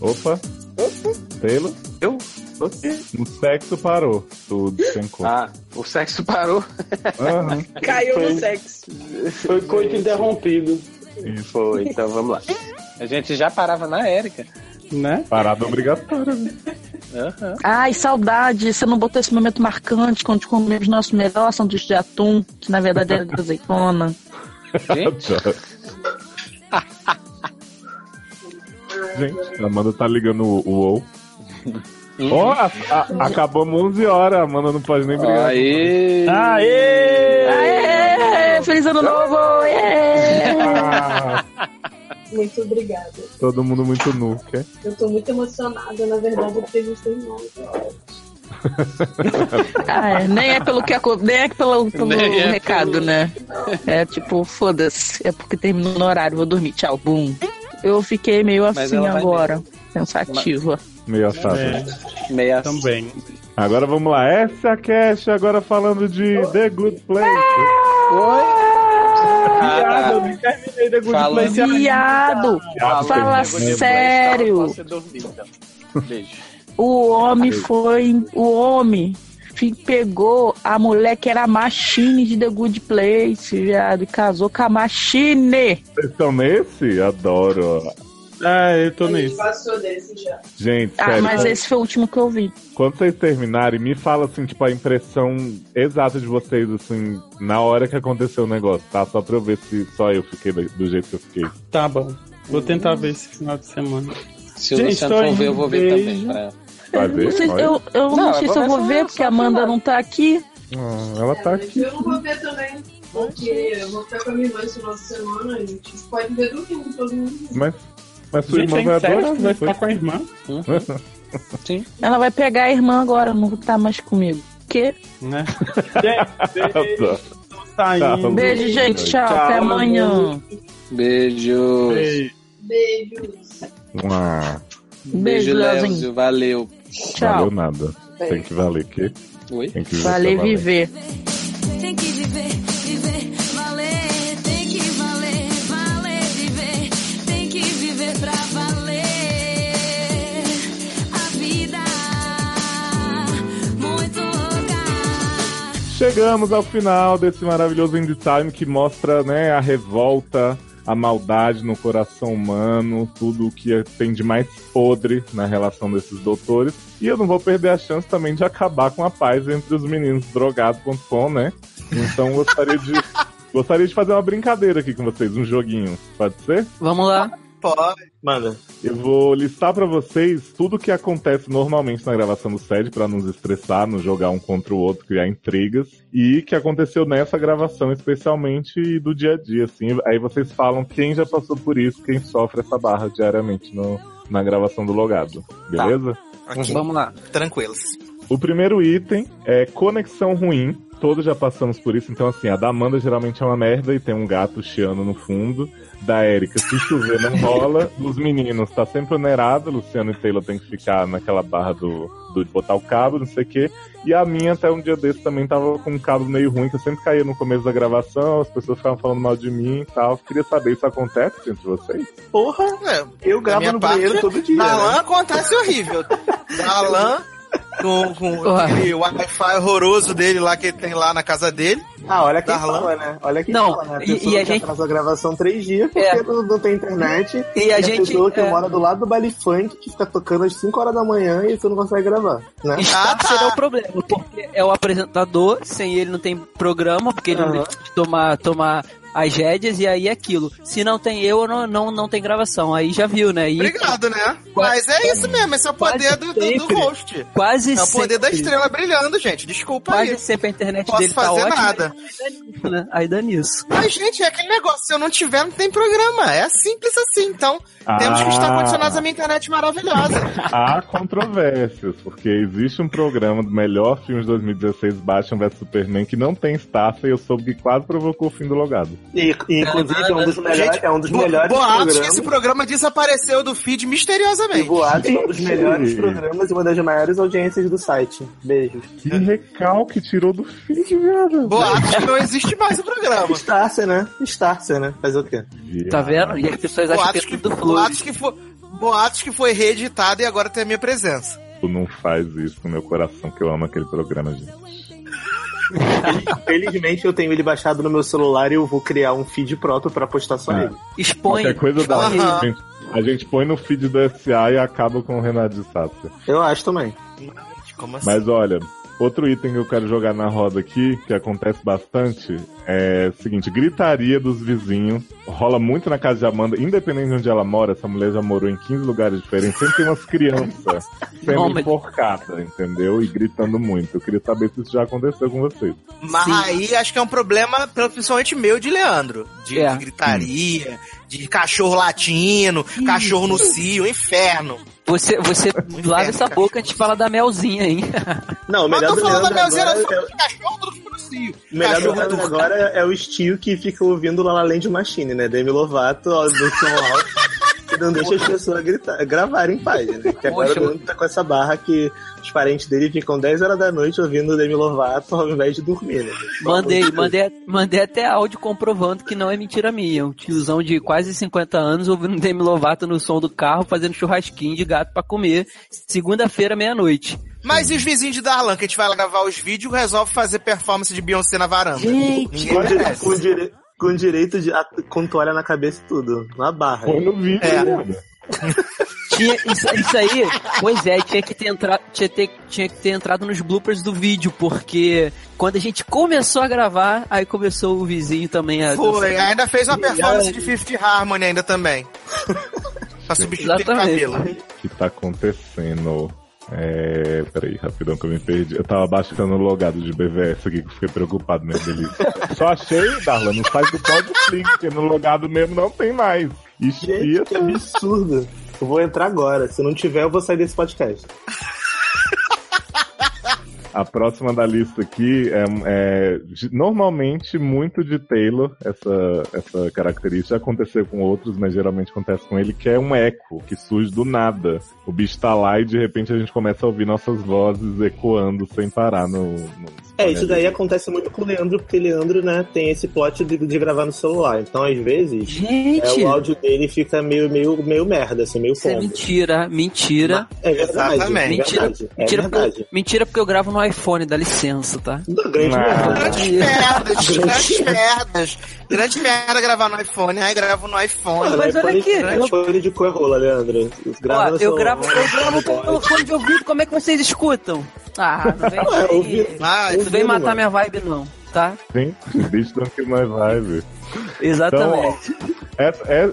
Opa. Taylor? O sexo parou. Tudo sem cor. Ah, o sexo parou. Aham. Caiu Foi- no sexo. Foi coito interrompido. Foi, então vamos lá. A gente já parava na Érica. Né? Parada obrigatória. né? Aham. Ai, saudade. Você não botou esse momento marcante quando comemos nosso melhor sanduíche de atum, que na verdade era de azeitona. Gente, a Amanda tá ligando o o UOL. A- a- acabamos 11 horas, a Amanda não pode nem brigar. Aê! Aê! Aê! Feliz ano novo! Aê! Muito obrigada. todo mundo muito nu, quer? Eu tô muito emocionada, na verdade, porque a gente tem nove horas. Ah, é, nem é pelo que nem é pelo, pelo Nem é recado, pelo- né? É tipo, foda-se, é porque terminou no horário, vou dormir, tchau, bum. Eu fiquei meio Mas assim agora, pensativa. Meio assado. É, Meia também. Agora vamos lá, essa é a Cash, agora falando de The Good Place. Viado, eu nem terminei The Good Fala- Place. Viado! Fala sério! Então. Beijo. O homem foi. O homem pegou a mulher que era a machine de The Good Place, viado, e casou com a machine. Vocês estão nesse? Adoro. Ah, eu tô A gente nisso. passou desse já. Gente, Ah, sério, mas esse foi o último que eu vi. quando vocês terminarem, me fala assim, tipo, a impressão exata de vocês, assim, na hora que aconteceu o negócio, tá? Só pra eu ver se só eu fiquei do jeito que eu fiquei. Tá bom. Vou tentar ver esse final de semana. Se o Luciano for ver, eu vou ver também. Pra... Vai ver? Não sei- Olha. eu eu não, Não, sei eu se eu vou vou ver porque a Amanda não tá aqui. Ah, ela tá aqui. Eu não vou ver também, porque eu vou ficar com a minha irmã esse final de semana. A gente pode ver dormindo todo mundo. Mas, mas sua Gente, irmã vai sério adorar. vai foi? ficar com a irmã? Sim. Ela vai pegar a irmã agora, não tá mais comigo. Que? Né? Beijo. Saindo. Tá, Beijo, gente. Tchau. Tchau, Até amanhã. Beijos. Beijo. Beijos. Mua. Beijo, Léo. Valeu. Valeu nada. Tem que valer que? Oi? Tem que viver valer. viver. Tem que viver, viver, Chegamos ao final desse maravilhoso Indie Time que mostra né, a revolta, a maldade no coração humano, tudo o que tem de mais podre na relação desses doutores. E eu não vou perder a chance também de acabar com a paz entre os meninos drogados.com, né? Então gostaria de. Gostaria de fazer uma brincadeira aqui com vocês, um joguinho. Pode ser? Vamos lá. Pode. Manda. Eu vou listar pra vocês tudo que acontece normalmente na gravação do SED pra nos estressar, não jogar um contra o outro, criar intrigas e que aconteceu nessa gravação especialmente do dia a dia, assim. Aí vocês falam quem já passou por isso, quem sofre essa barra diariamente no, na gravação do logado, beleza? Ok. Vamos lá. Tranquilos. O primeiro item é conexão ruim. Todos já passamos por isso, então assim, a da Amanda geralmente é uma merda e tem um gato chiando no fundo. Da Erika, se chover não rola. Dos meninos, tá sempre onerado. Luciano e Taylor tem que ficar naquela barra do, do de botar o cabo, não sei o quê. E a minha, até um dia desse, também tava com um cabo meio ruim, que eu sempre caía no começo da gravação, as pessoas ficavam falando mal de mim e tal. Queria saber, isso acontece entre vocês? Porra, É, eu gravo no banheiro todo dia. Darlan né? acontece horrível. Darlan com, com Porra. aquele Wi-Fi horroroso dele lá que ele tem lá na casa dele. Ah, olha quem Darlan. fala, né? Olha quem Não, fala, né? A e- pessoa e a que gente- atrasa a gravação três dias porque É. não, não tem internet. E a gente, pessoa que é. mora do lado do baile funk que fica tocando às 5 horas da manhã e você não consegue gravar, né? Starter é o problema, porque é o apresentador, sem ele não tem programa, porque ele não Aham. deixa de tomar, tomar as rédeas, e aí é aquilo. Se não tem eu, não, não, não tem gravação. Aí já viu, né? E Obrigado, né? Mas é isso mesmo, esse é o poder do, do, do sempre. host. quase É o poder da sempre- estrela brilhando, gente. Desculpa Quase aí. sempre a internet Posso dele tá fazer ótima. nada. Aí dá nisso, né? Aí dá nisso. Mas, gente, é aquele negócio. Se eu não tiver, não tem programa. É simples assim. Então, temos que estar Ah. condicionados à minha internet maravilhosa. Há controvérsias, porque existe um programa do melhor filme de 2016, Batman vs Superman, que não tem estafa e eu soube que quase provocou o fim do logado. E, e, inclusive é um dos melhores, Gente, é um dos melhores boatos que programas. esse programa desapareceu do feed E misteriosamente. boatos é um dos melhores programas e uma das maiores audiências do site. Beijos. Que recalque tirou do feed, viado. Boatos que não existe mais o programa. Starcer, né? Starcer, né? Fazer o quê? Tá vendo? E as pessoas acham que Boatos é que, tudo flores. boatos, que foi, boatos que foi reeditado e agora tem a minha presença. Tu não faz isso no meu coração, que eu amo aquele programa, gente. Felizmente eu tenho ele baixado no meu celular e eu vou criar um feed próprio pra postar só Ah. ele. Expõe. Qualquer coisa dá. A gente, a gente põe no feed do SA e acaba com o Renato de Sácia. Eu acho também. Como assim? Mas olha, outro item que eu quero jogar na roda aqui, que acontece bastante, é o seguinte, gritaria dos vizinhos. Rola muito na casa de Amanda, independente de onde ela mora, essa mulher já morou em 15 lugares diferentes, sempre tem umas crianças sendo Nômade. enforcadas, entendeu? E gritando muito. Eu queria saber se isso já aconteceu com vocês. Mas Sim. aí acho que é um problema, principalmente meu de Leandro. De, É. de gritaria, de cachorro latino, cachorro no cio, inferno. Você, você lava essa boca antes de falar da melzinha, hein? Não, o melhor eu tô do falando da Leandro minha zera agora só é, cachorro do cio. o melhor do Cachorro Leandro agora é o Steel que fica ouvindo La La Land Machine, né? Demi Lovato, ó, do som alto, não deixa as pessoas gritar, gravarem em paz, né? Que agora Poxa. o Leandro tá com essa barra que os parentes dele ficam 10 horas da noite ouvindo Demi Lovato ao invés de dormir, né? Mandei, mandei, mandei até áudio comprovando que não é mentira minha. Um tiozão de quase 50 anos ouvindo Demi Lovato no som do carro, fazendo churrasquinho de gato pra comer. Segunda-feira, meia-noite. Mas e os vizinhos de Darlan, que a gente vai lá gravar os vídeos, resolve fazer performance de Beyoncé na varanda? Gente, Ninguém Com, dire- com dire- com direito de. a- com toalha na cabeça e tudo. Na barra. Põe no vídeo, É. Tinha, isso, isso aí, pois é, tinha que, ter entrado, tinha, ter, tinha que ter entrado nos bloopers do vídeo, porque quando a gente começou a gravar, aí começou o vizinho também a. Foi, ainda fez uma performance de Fifth Harmony ainda também. pra substituir Exatamente. cabelo. O que tá acontecendo? É. Peraí, rapidão que eu me perdi. Eu tava baixando o logado de BVS aqui que eu fiquei preocupado, minha delícia. Só achei, Darla, no site do Podflix, porque no logado mesmo não tem mais. Gente, Espia. que absurdo. Eu vou entrar agora. Se não tiver, eu vou sair desse podcast. A próxima da lista aqui é, é normalmente muito de Taylor, essa, essa característica. Aconteceu com outros, mas geralmente acontece com ele, que é um eco que surge do nada. O bicho tá lá e de repente a gente começa a ouvir nossas vozes ecoando sem parar no. no É, isso daí acontece muito com o Leandro, porque o Leandro, né, tem esse plot de, de gravar no celular. Então, às vezes, Gente! é, o áudio dele fica meio, meio, meio merda, assim, meio Isso é mentira, mentira. É verdade, Exatamente. é Mentira, verdade. É mentira, porque, mentira porque eu gravo no iPhone, dá licença, tá? Grande merda. Grandes merdas, grandes merdas. Grande merda gravar no iPhone. Ai, gravo no iPhone. Mas olha aqui, iPhone de cor rola, Leandro. Grava Ó, eu gravo, eu gravo pelo fone de ouvido, como é que vocês escutam? Ah, não vem, Ué, ouvi- Ah, não vem matar mano. minha vibe não, tá? Gente, bicho tranquilo na vibe. Exatamente. Então, é-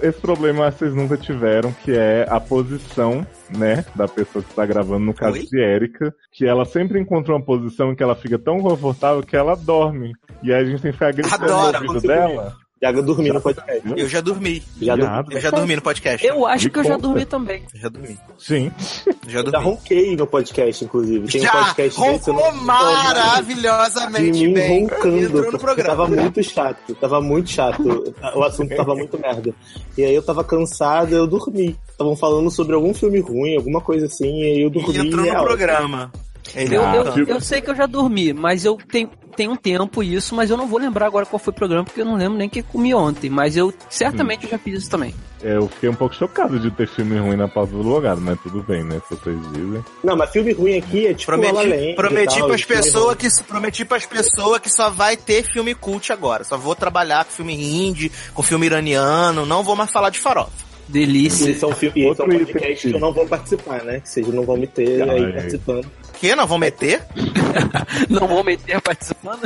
esse problema vocês nunca tiveram, que é a posição, né, da pessoa que está gravando, no caso Oi? de Erika, que ela sempre encontra uma posição em que ela fica tão confortável que ela dorme. E aí a gente tem que ficar gritando no ouvido consigo dela. Jaga dormir no podcast. Eu já dormi. Já Viado. Eu já dormi no podcast. Eu acho Me que eu já dormi também. Eu já dormi. Sim. Eu já Eu já dormi. ronquei no podcast, inclusive. Tem um Já podcast desse, eu roncou não- de maravilhosamente mim bem. roncando, no programa. tava muito chato, tava muito chato, o assunto tava muito merda. E aí eu tava cansado, eu dormi. Estavam falando sobre algum filme ruim, alguma coisa assim, e aí eu dormi. E entrou no real. programa. Eu, eu, eu sei que eu já dormi, mas eu tenho, tenho um tempo isso, mas eu não vou lembrar agora qual foi o programa, porque eu não lembro nem o que eu comi ontem. Mas eu certamente eu já fiz isso também. É, Eu fiquei um pouco chocado de ter filme ruim na pausa do lugar, mas tudo bem, né? Se vocês dizem. Não, mas filme ruim aqui é tipo Prometi, prometi e pras filme pessoas que prometi pras pessoas que só vai ter filme cult agora. Só vou trabalhar com filme hindi, com filme iraniano, não vou mais falar de farofa. Delícia. Esse é um filme, esse é um Outro item podcast aqui. que eu não vou participar, né? Que vocês não vão me ter Ah, aí participando. Que não vão meter? Não vou meter participando.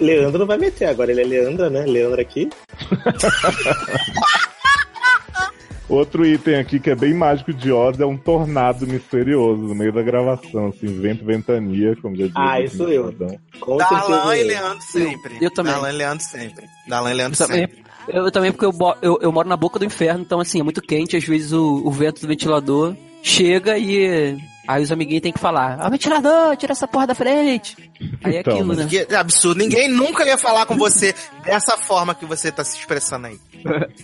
Leandro não vai meter agora, ele é Leandra, né? Leandra aqui. Outro item aqui que é bem mágico de Oz é um tornado misterioso no meio da gravação, assim, vento, ventania, como já disse. Ah, isso eu. Com certeza e eu. Leandro sempre. Eu também. Darlan e Leandro sempre. Darlan e Leandro também. sempre. Eu também, porque eu, eu, eu moro na boca do inferno, então assim, é muito quente, às vezes o, o vento do ventilador chega e aí os amiguinhos têm que falar, ah, ventilador, tira essa porra da frente. Aí é Então, aquilo, né? Que absurdo. Ninguém nunca ia falar com você dessa forma que você tá se expressando aí.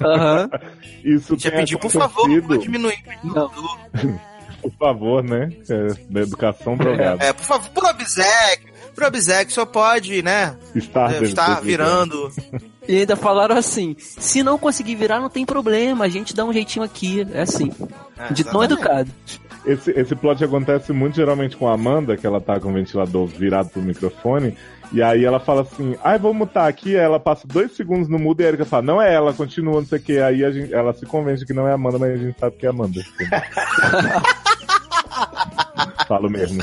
Aham. Isso Já tem pedi, por favor, vou diminuir. Não. por favor, né? É, da educação drogada. É, por favor, por obséquio. Por obséquio, só pode, né? Estar, deve Estar virando. E ainda falaram assim, se não conseguir virar, não tem problema, a gente dá um jeitinho aqui. É assim. É, De tão educado. Esse, esse plot acontece muito geralmente com a Amanda, que ela tá com o ventilador virado pro microfone, e aí ela fala assim, ai, vou mutar aqui, aí ela passa dois segundos no mudo e a Erika fala, não é ela, continua, não sei o que, aí a gente, ela se convence que não é a Amanda, mas a gente sabe que é a Amanda. Falo mesmo.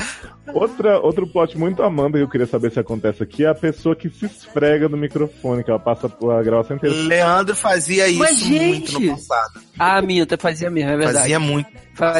Outra, outro plot muito Amanda que eu queria saber se acontece aqui é a pessoa que se esfrega no microfone, que ela passa a gravação inteira. Leandro fazia isso Mas, muito no gente, passado. Ah, minha, até fazia mesmo, é verdade. Fazia muito.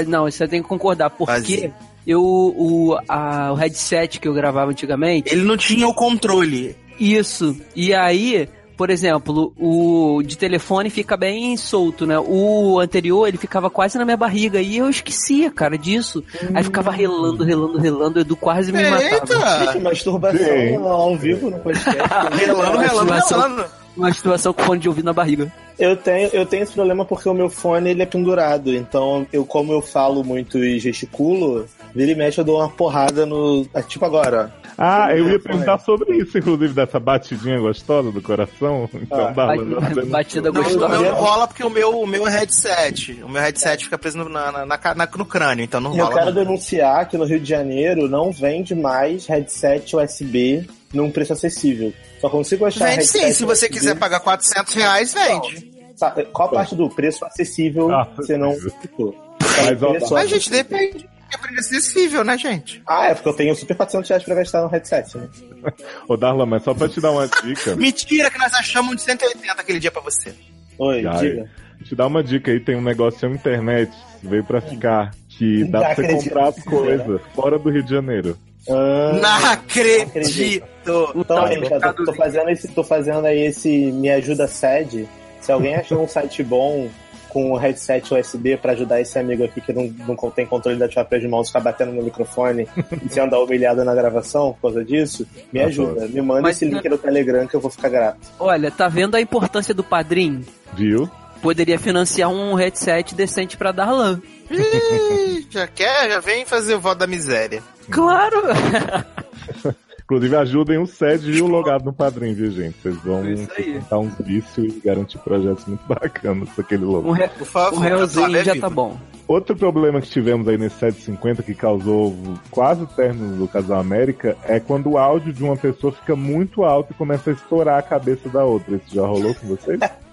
Não, eu tenho que concordar, porque Fazia. eu, o, a- o headset que eu gravava antigamente. Ele não tinha o controle. Isso. E aí, por exemplo, o de telefone fica bem solto, né? O anterior, ele ficava quase na minha barriga. E eu esquecia, cara, disso. Aí ficava relando, relando, relando. O Edu quase me matava. Gente, Eita! masturbação Sim. ao vivo no podcast. Relando, relando, Situação- relando. Uma situação com fone de ouvido na barriga. Eu tenho, eu tenho esse problema porque o meu fone ele é pendurado. Então, eu, como eu falo muito e gesticulo, vira e mexe eu dou uma porrada no. é Tipo agora. Ah, eu ia perguntar sobre isso, inclusive, dessa batidinha gostosa do coração. Então, Ah, dá Bat- Batida Não, gostosa. não rola porque o meu, o meu é headset. O meu headset fica preso no, na, na- na- na- no crânio, então não E eu rola. quero não. denunciar que no Rio de Janeiro não vende mais headset USB num preço acessível. Só consigo achar Vende sim, se você quiser pagar 400 reais, vende. Tá, Qual a parte do preço acessível Ah, você não ficou? Mas, Mas, gente, depende. É preço acessível, né, gente? Ah, é porque eu tenho super 400 reais pra gastar no headset, né? Ô, Darla, mas só pra te dar uma dica. Mentira que nós achamos um de 180 aquele dia pra você. Oi, Ai, diga. Te dar uma dica aí, tem um negócio na internet, veio pra ficar, que dá pra você acredito. comprar as coisas fora do Rio de Janeiro. Ah, Não acredito! Então, gente, eu tô, tô fazendo esse, tô fazendo aí esse Me Ajuda Sede. Se alguém achou um site bom com o headset USB pra ajudar esse amigo aqui que não, não tem controle da chapéu de mãos, ficar batendo no microfone e se andar humilhado na gravação por causa disso, me ajuda. Me manda Mas- esse link no Telegram que eu vou ficar grato. Olha, tá vendo a importância do padrinho? Viu? Poderia financiar um headset decente pra Darlan. Ih, já quer? Já vem fazer o voto da miséria. Claro! Inclusive, ajudem o SED e o logado no padrinho, viu, gente? Vocês vão aí. tentar um vício e garantir projetos muito bacanas com aquele logo. Um, re... Um realzinho Flávia já tá bom. Outro problema que tivemos aí nesse 750 que causou quase o término do Casal América é quando o áudio de uma pessoa fica muito alto e começa a estourar a cabeça da outra. Isso já rolou com vocês?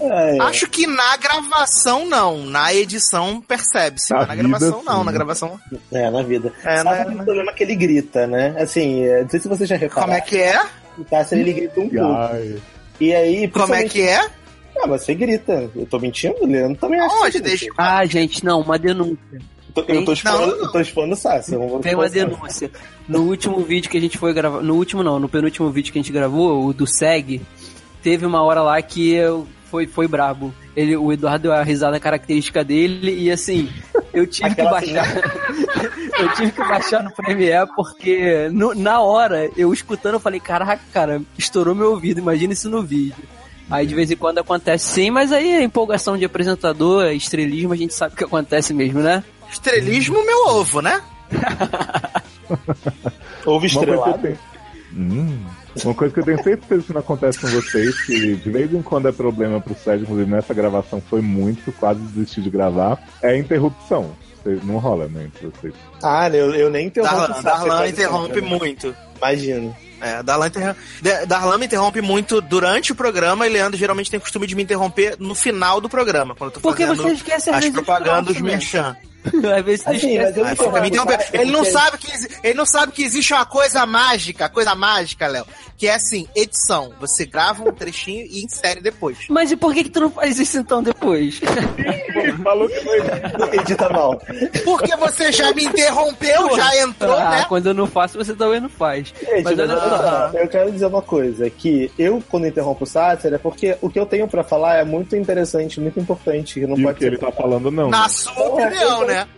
É. Acho que na gravação não, na edição percebe-se, Na mas na vida, gravação não, sim. na gravação. É, na vida. É, Sabe né, aquele problema que ele grita, né? Assim, é, não sei se você já reparou. Como é que é? O Tássio, ele grita um pouco. Ai. E aí, Como é que é? Ah, mas você grita. Eu tô mentindo, Leandro também acha Onde? que Deixa... Ah, gente, não, uma denúncia. Eu tô, eu tô expondo, Não, eu tô expondo o Sassi. não Tem uma o denúncia. No último vídeo que a gente foi gravar. No último não, no penúltimo vídeo que a gente gravou, o do SEG, teve uma hora lá que eu, foi, foi brabo. Ele, o Eduardo deu a risada característica dele e assim, eu tive que baixar. eu tive que baixar no Premiere porque no- na hora, eu escutando, eu falei, caraca, cara, estourou meu ouvido, imagina isso no vídeo. Aí de vez em quando acontece sim, mas aí a empolgação de apresentador, estrelismo, a gente sabe que acontece mesmo, né? Estrelismo, meu ovo, né? Ovo Uma coisa que eu estrelado. Hum, uma coisa que eu tenho certeza que não acontece com vocês, que de vez em quando é problema pro Sérgio, inclusive nessa gravação foi muito, quase desisti de gravar, é a interrupção. Não rola, né, entre vocês. Ah, eu, eu nem interrompo Darlan, Darlan interrompe né? muito. Imagino. É, Darlan, interrom... Darlan me interrompe muito durante o programa e Leandro geralmente tem costume de me interromper no final do programa, quando eu tô Porque você esquece as propagandas falar, merchan. Às vezes você Assim, mas eu não me? Ele não sabe que ele não sabe que existe uma coisa mágica, coisa mágica, Léo, que é assim, edição. Você grava um trechinho e insere depois. Mas e por que, que tu não faz isso então depois? Falou que não edita mal. Porque você já me interrompeu, já entrou, ah, né? quando eu não faço, você também não faz. Gente, Mas mas só. só, eu quero dizer uma coisa, que eu, quando interrompo o Sátira, é porque o que eu tenho pra falar é muito interessante, muito importante, que não E o pode que ser... ele tá falando, não. Na sua opinião, né?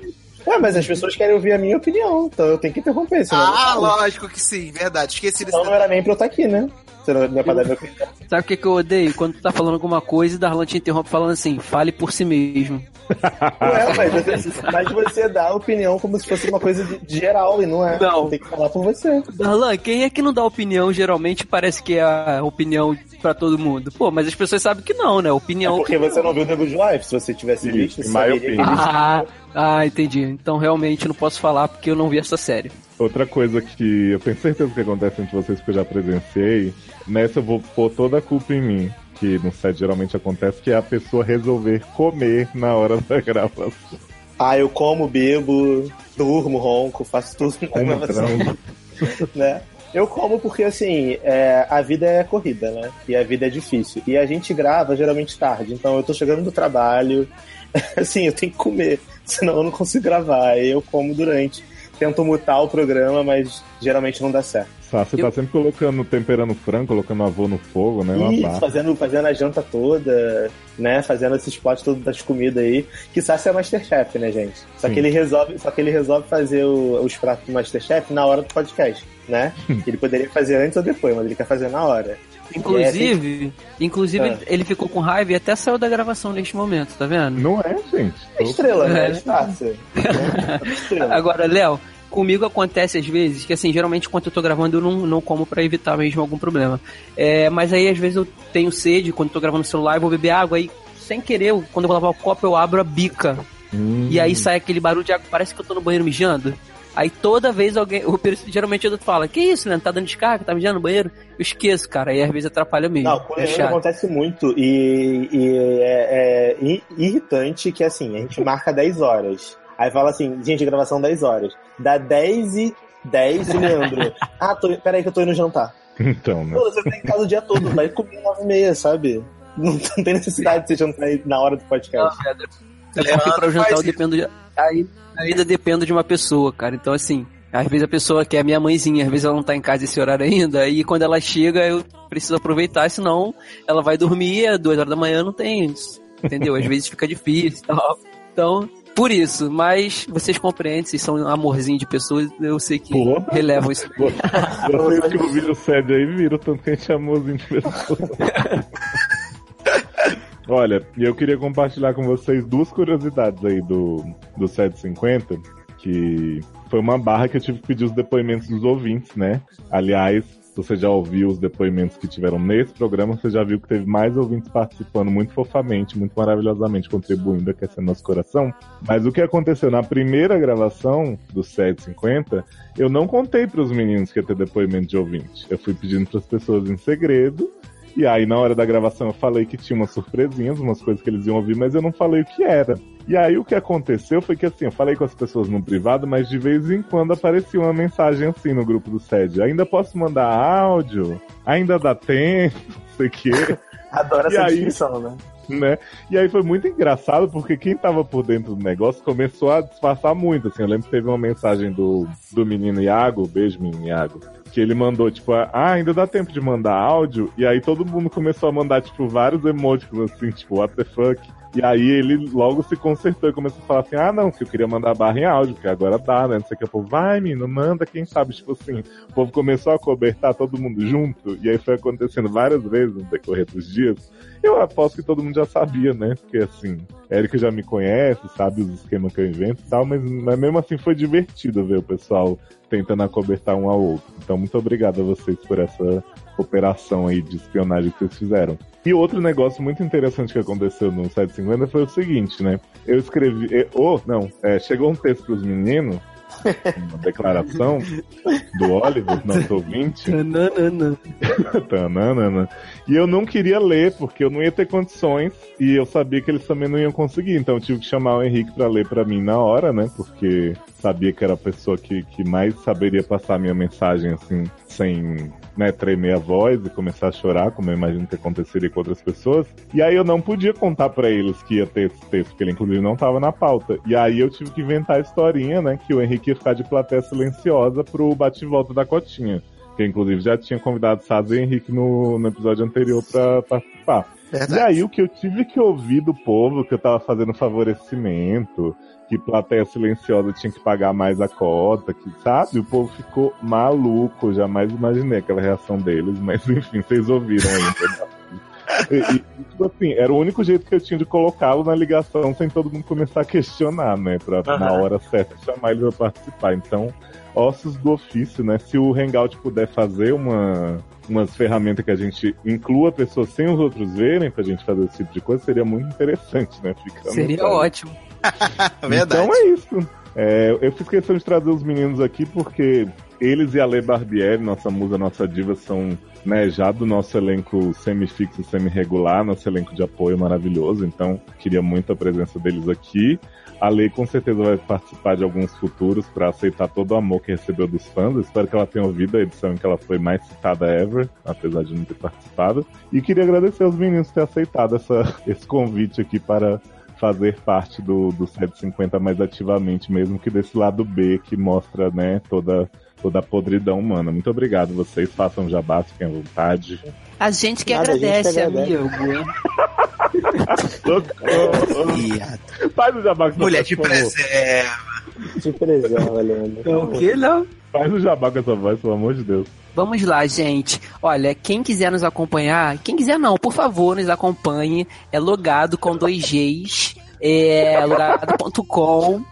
É, mas as pessoas querem ouvir a minha opinião, então eu tenho que interromper, Ah, lógico que sim, verdade. Esqueci desse Senão não era nem pra eu estar aqui, né? Se não é pra dar minha opinião. Sabe o que, que eu odeio? Quando tu tá falando alguma coisa e Darlan te interrompe falando assim, fale por si mesmo. Ué, mas você, mas você dá a opinião como se fosse uma coisa de, de geral, e não é. Não. Tem que falar por você. Darlan, quem é que não dá opinião geralmente parece que é a opinião pra todo mundo? Pô, mas as pessoas sabem que não, né? Opinião. É porque opinião. você não viu o Nego de Life, se você tivesse visto, você saberia Ah, ah, entendi. Então realmente não posso falar porque eu não vi essa série. Outra coisa que eu tenho certeza que acontece entre vocês, porque eu já presenciei, nessa eu vou pôr toda a culpa em mim, que no set geralmente acontece, que é a pessoa resolver comer na hora da gravação. Ah, eu como, bebo, durmo, ronco, faço tudo na Como gravação. né? Eu como porque, assim, é, a vida é corrida, né? E a vida é difícil. E a gente grava geralmente tarde. Então eu tô chegando do trabalho, assim, eu tenho que comer, senão eu não consigo gravar. Aí eu como durante. Tento mutar o programa, mas geralmente não dá certo. Sá, você tá sempre colocando, temperando frango, colocando avô no fogo, né? Barra. fazendo, fazendo a janta toda, né? Fazendo esses potes todos das comidas aí. Que Sassi é Masterchef, né, gente? Só Sim. que ele resolve, só que ele resolve fazer o- os pratos do Masterchef na hora do podcast, né? ele poderia fazer antes ou depois, mas ele quer fazer na hora. Inclusive, inclusive Ah. ele ficou com raiva e até saiu da gravação neste momento, tá vendo? Não é, gente. É estrela, né? É. É Sassi. Estrela. Agora, Léo, comigo acontece às vezes que, assim, geralmente quando eu tô gravando eu não, não como pra evitar mesmo algum problema. É, mas aí às vezes eu tenho sede, quando eu tô gravando no celular, eu vou beber água, aí sem querer, quando eu vou lavar o copo, eu abro a bica. Hum. E aí sai aquele barulho de água, parece que eu tô no banheiro mijando. Aí toda vez alguém, o per- geralmente eu falo, que isso, Leandro, tá dando descarga, tá mijando no banheiro? Eu esqueço, cara, e às vezes atrapalha mesmo. Não, com o é acontece muito e, e é, é irritante que assim, a gente marca 10 horas. Aí fala assim, gente, gravação 10 horas. Dá 10 e 10 e Leandro. ah, tô, peraí que eu tô indo jantar. Então, né? Pô, você tá em casa o dia todo, vai comer 9 e meia, sabe? Não, não tem necessidade de você jantar aí na hora do podcast. É porque pra eu jantar eu dependo de. Aí, ainda dependo de uma pessoa, cara. Então, assim, às vezes a pessoa que é minha mãezinha, às vezes ela não tá em casa esse horário ainda, e quando ela chega eu preciso aproveitar, senão ela vai dormir, é duas horas da manhã, não tem entendeu? Às vezes fica difícil e tal. Então, por isso, mas vocês compreendem, vocês são um amorzinho de pessoas, eu sei que Porra. relevam isso. Vocês que ouviram o SED aí viram tanto que a gente chamou de pessoas. Olha, e eu queria compartilhar com vocês duas curiosidades aí do, do 750, que foi uma barra que eu tive que pedir os depoimentos dos ouvintes, né? Aliás, se você já ouviu os depoimentos que tiveram nesse programa, você já viu que teve mais ouvintes participando muito fofamente, muito maravilhosamente, contribuindo, aquecendo nosso coração. Mas o que aconteceu na primeira gravação do 750, eu não contei para os meninos que ia ter depoimento de ouvinte. Eu fui pedindo para as pessoas em segredo. E aí, na hora da gravação, eu falei que tinha umas surpresinhas, umas coisas que eles iam ouvir, mas eu não falei o que era. E aí, o que aconteceu foi que, assim, eu falei com as pessoas no privado, mas de vez em quando aparecia uma mensagem assim no grupo do SED. Ainda posso mandar áudio? Ainda dá tempo? Não sei o quê. Adoro E essa aí- né? Né? E aí foi muito engraçado porque quem tava por dentro do negócio começou a disfarçar muito, assim. Eu lembro que teve uma mensagem do, do menino Iago, beijo menino Iago, que ele mandou, tipo, ah, ainda dá tempo de mandar áudio, e aí todo mundo começou a mandar, tipo, vários emoticons, assim, tipo, what the fuck. E aí ele logo se consertou e começou a falar assim, ah não, que eu queria mandar barra em áudio, porque agora dá, né? Não sei o que, o povo, vai menino, manda, quem sabe, tipo assim. O povo começou a cobertar todo mundo junto, e aí foi acontecendo várias vezes no decorrer dos dias. Eu aposto que todo mundo já sabia, né? Porque assim, Érica já me conhece, sabe os esquemas que eu invento e tal, mas, mas mesmo assim foi divertido ver o pessoal tentando acobertar um ao outro. Então, muito obrigado a vocês por essa operação aí de espionagem que vocês fizeram. E outro negócio muito interessante que aconteceu no 750 foi o seguinte, né? Eu escrevi. eh, Oh, não, é, chegou um texto pros meninos, uma declaração do Oliver, nosso ouvinte. Tananana. E eu não queria ler, porque eu não ia ter condições, e eu sabia que eles também não iam conseguir, então eu tive que chamar o Henrique pra ler pra mim na hora, né? Porque sabia que era a pessoa que, que mais saberia passar a minha mensagem, assim, sem né, tremer a voz e começar a chorar, como eu imagino que aconteceria com outras pessoas. E aí eu não podia contar pra eles que ia ter esse texto, porque ele inclusive não tava na pauta. E aí eu tive que inventar a historinha, né? Que o Henrique ia ficar de plateia silenciosa pro bate-volta da cotinha. Que inclusive já tinha convidado Saz e Henrique no, no episódio anterior pra participar. E aí o que eu tive que ouvir do povo, que eu tava fazendo favorecimento, que plateia silenciosa tinha que pagar mais a cota, que sabe? O povo ficou maluco, eu jamais imaginei aquela reação deles, mas enfim, vocês ouviram aí. E, e, tipo assim, era o único jeito que eu tinha de colocá-lo na ligação sem todo mundo começar a questionar, né? Pra na Aham. hora certa chamar ele pra participar. Então, ossos do ofício, né? Se o Hangout puder fazer uma, umas ferramentas que a gente inclua pessoas sem os outros verem pra gente fazer esse tipo de coisa, seria muito interessante, né? Fica Seria ótimo. Verdade. Então é isso. É, eu fiz questão de trazer os meninos aqui porque eles e a Lê Barbieri, nossa musa, nossa diva, são né, já do nosso elenco semifixo, semi-regular, nosso elenco de apoio maravilhoso. Então, queria muito a presença deles aqui. A Lei com certeza vai participar de alguns futuros para aceitar todo o amor que recebeu dos fãs. Espero que ela tenha ouvido a edição em que ela foi mais citada ever, apesar de não ter participado. E queria agradecer aos meninos por ter aceitado essa, esse convite aqui para fazer parte do, do 750 mais ativamente, mesmo que desse lado B que mostra, né, toda, toda a podridão humana. Muito obrigado, vocês façam jabá, fiquem à vontade. A gente que Nada, a gente que agradece, agradece. amigo. Faz o jabá com Mulher essa de preserva. Te preserva, Leandro. O que não? Faz o jabá com essa voz, pelo amor de Deus. Vamos lá, gente. Olha, quem quiser nos acompanhar, quem quiser não, por favor, nos acompanhe. É logado com dois Gs. É logado.com.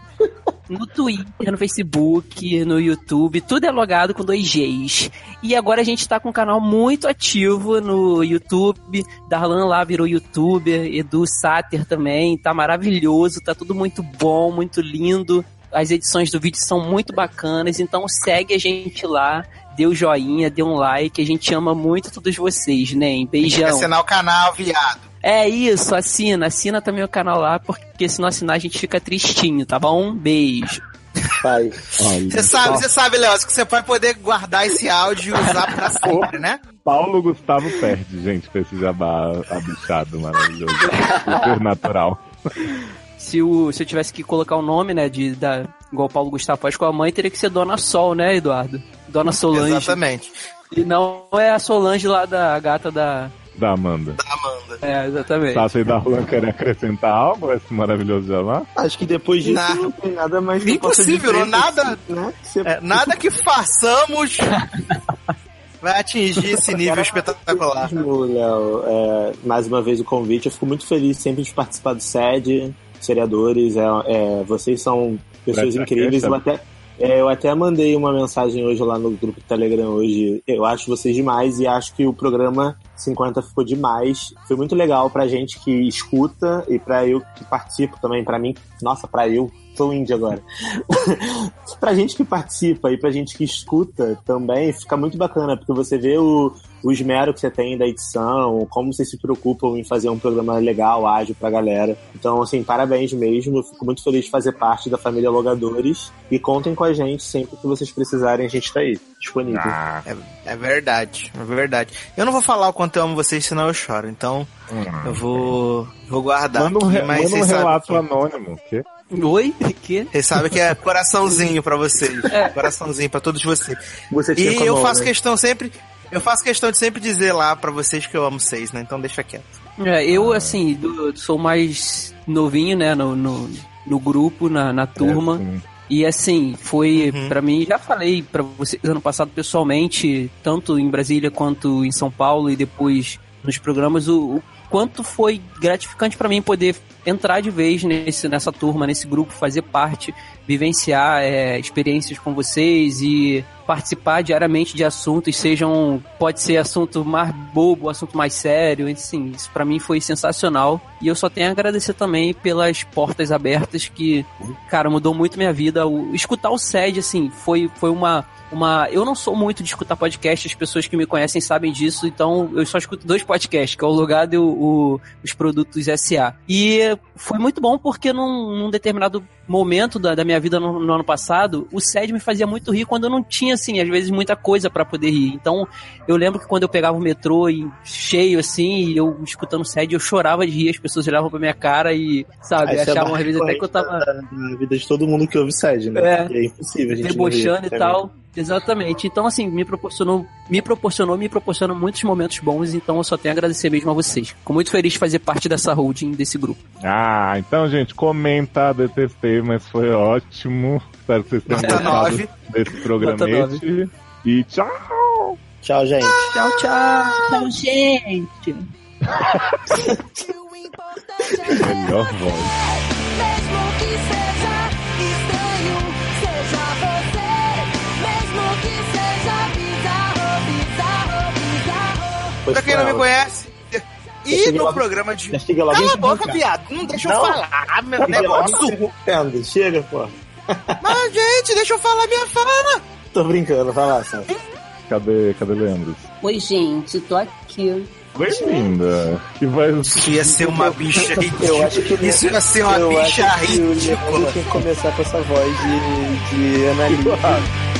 No Twitter, no Facebook, no YouTube, tudo é logado com dois Gs. E agora a gente tá com um canal muito ativo no YouTube. Darlan lá virou youtuber, Edu Sater também, tá maravilhoso, tá tudo muito bom, muito lindo. As edições do vídeo são muito bacanas, então segue a gente lá, dê o joinha, dê um like, a gente ama muito todos vocês, né? Beijão. Assinar o canal, viado. É isso, assina, assina também o canal lá, porque se não assinar a gente fica tristinho, tá bom? Beijo. Pai. Você sabe, você sabe, Leoz, que você vai poder guardar esse áudio e usar pra sempre, né? Paulo Gustavo perde, gente, com esse jabá abichado maravilhoso. Supernatural. Se, o, se eu tivesse que colocar o nome, né, de, da, igual o Paulo Gustavo faz com a mãe, teria que ser Dona Sol, né, Eduardo? Dona Solange. Exatamente. E não é a Solange lá da a gata da, Da Amanda. Da Amanda. É, exatamente. Sasha e Darlan querem acrescentar algo a esse maravilhoso jabá? Acho que depois disso Na- não tem nada mais que eu possa Impossível, não, nada, né? Você- é, nada que façamos vai atingir esse nível espetacular. Léo, é, mais uma vez o convite. Eu fico muito feliz sempre de participar do SED, seriadores. É, é, vocês são pessoas incríveis. Eu até, é, eu até mandei uma mensagem hoje lá no grupo do Telegram hoje. Eu acho vocês demais e acho que o programa 50 ficou demais. Foi muito legal pra gente que escuta e pra eu que participo também. Pra mim, nossa, pra eu, sou índio agora. pra gente que participa e pra gente que escuta também, fica muito bacana, porque você vê o, o esmero que você tem da edição, como vocês se preocupam em fazer um programa legal, ágil pra galera. Então, assim, parabéns mesmo. Eu fico muito feliz de fazer parte da família Logadores. E contem com a gente sempre que vocês precisarem, a gente tá aí, disponível. É, é verdade, é verdade. Eu não vou falar o quanto eu amo vocês, senão eu choro. Então, eu vou, vou guardar. Manda um, re- mas manda um relato que- anônimo. Que? Oi? Que? Vocês sabem que é coraçãozinho pra vocês. Coraçãozinho pra todos vocês. Você E eu mão, faço né? questão sempre. Eu faço questão de sempre dizer lá pra vocês que eu amo vocês, né? Então deixa quieto. É, eu, assim, do- sou mais novinho, né, no, no, no grupo, na, na turma. E assim, foi pra mim, já falei pra vocês ano passado pessoalmente, tanto em Brasília quanto em São Paulo e depois nos programas, o, o quanto foi gratificante pra mim poder entrar de vez nesse, nessa turma, nesse grupo, fazer parte, vivenciar é, experiências com vocês e participar diariamente de assuntos, sejam, pode ser assunto mais bobo, assunto mais sério, assim, isso pra mim foi sensacional. E eu só tenho a agradecer também pelas portas abertas que, cara, mudou muito minha vida. O, escutar o SED, assim, foi, foi uma, uma. Eu não sou muito de escutar podcast, as pessoas que me conhecem sabem disso, então eu só escuto dois podcasts, que é o Logado e o, o- os produtos SA. E foi muito bom porque num, num determinado momento da, da minha vida no, no ano passado, o SED me fazia muito rir quando eu não tinha, assim, às vezes muita coisa pra poder rir. Então, eu lembro que quando eu pegava o metrô e cheio, assim, e eu escutando o SED, eu chorava de rir, as pessoas olhavam pra minha cara e, sabe, é achavam às vezes até que eu tava Na vida de todo mundo que ouve SED, né? É. Porque é impossível a gente debochando rir. e tal. Exatamente. Então, assim, me proporcionou, me proporcionou, me proporcionou muitos momentos bons, então eu só tenho a agradecer mesmo a vocês. Fico muito feliz de fazer parte dessa holding, desse grupo. Ah, então, gente, comenta, detestei, mas foi ótimo. Espero que vocês tenham Nota gostado desse Nota programete. E tchau! Tchau, gente. Tchau, tchau. Tchau, gente. Melhor voz. Bizarro. Pra quem não me conhece. E no logo- programa de. Cala a boca, cara. viado. Não deixa eu Não. falar, meu negócio. interrompendo. Chega, pô. Mas, gente, deixa eu falar minha fala. Tô brincando, vai lá, Sam. Cadê, cadê Leandro? Oi, gente, tô aqui. Oi, linda. Que vai... Isso ia ser uma bicha Eu acho que Isso ia ser uma eu bicha acho que o Leandro ridícula. tinha que começar com essa voz de, de analista.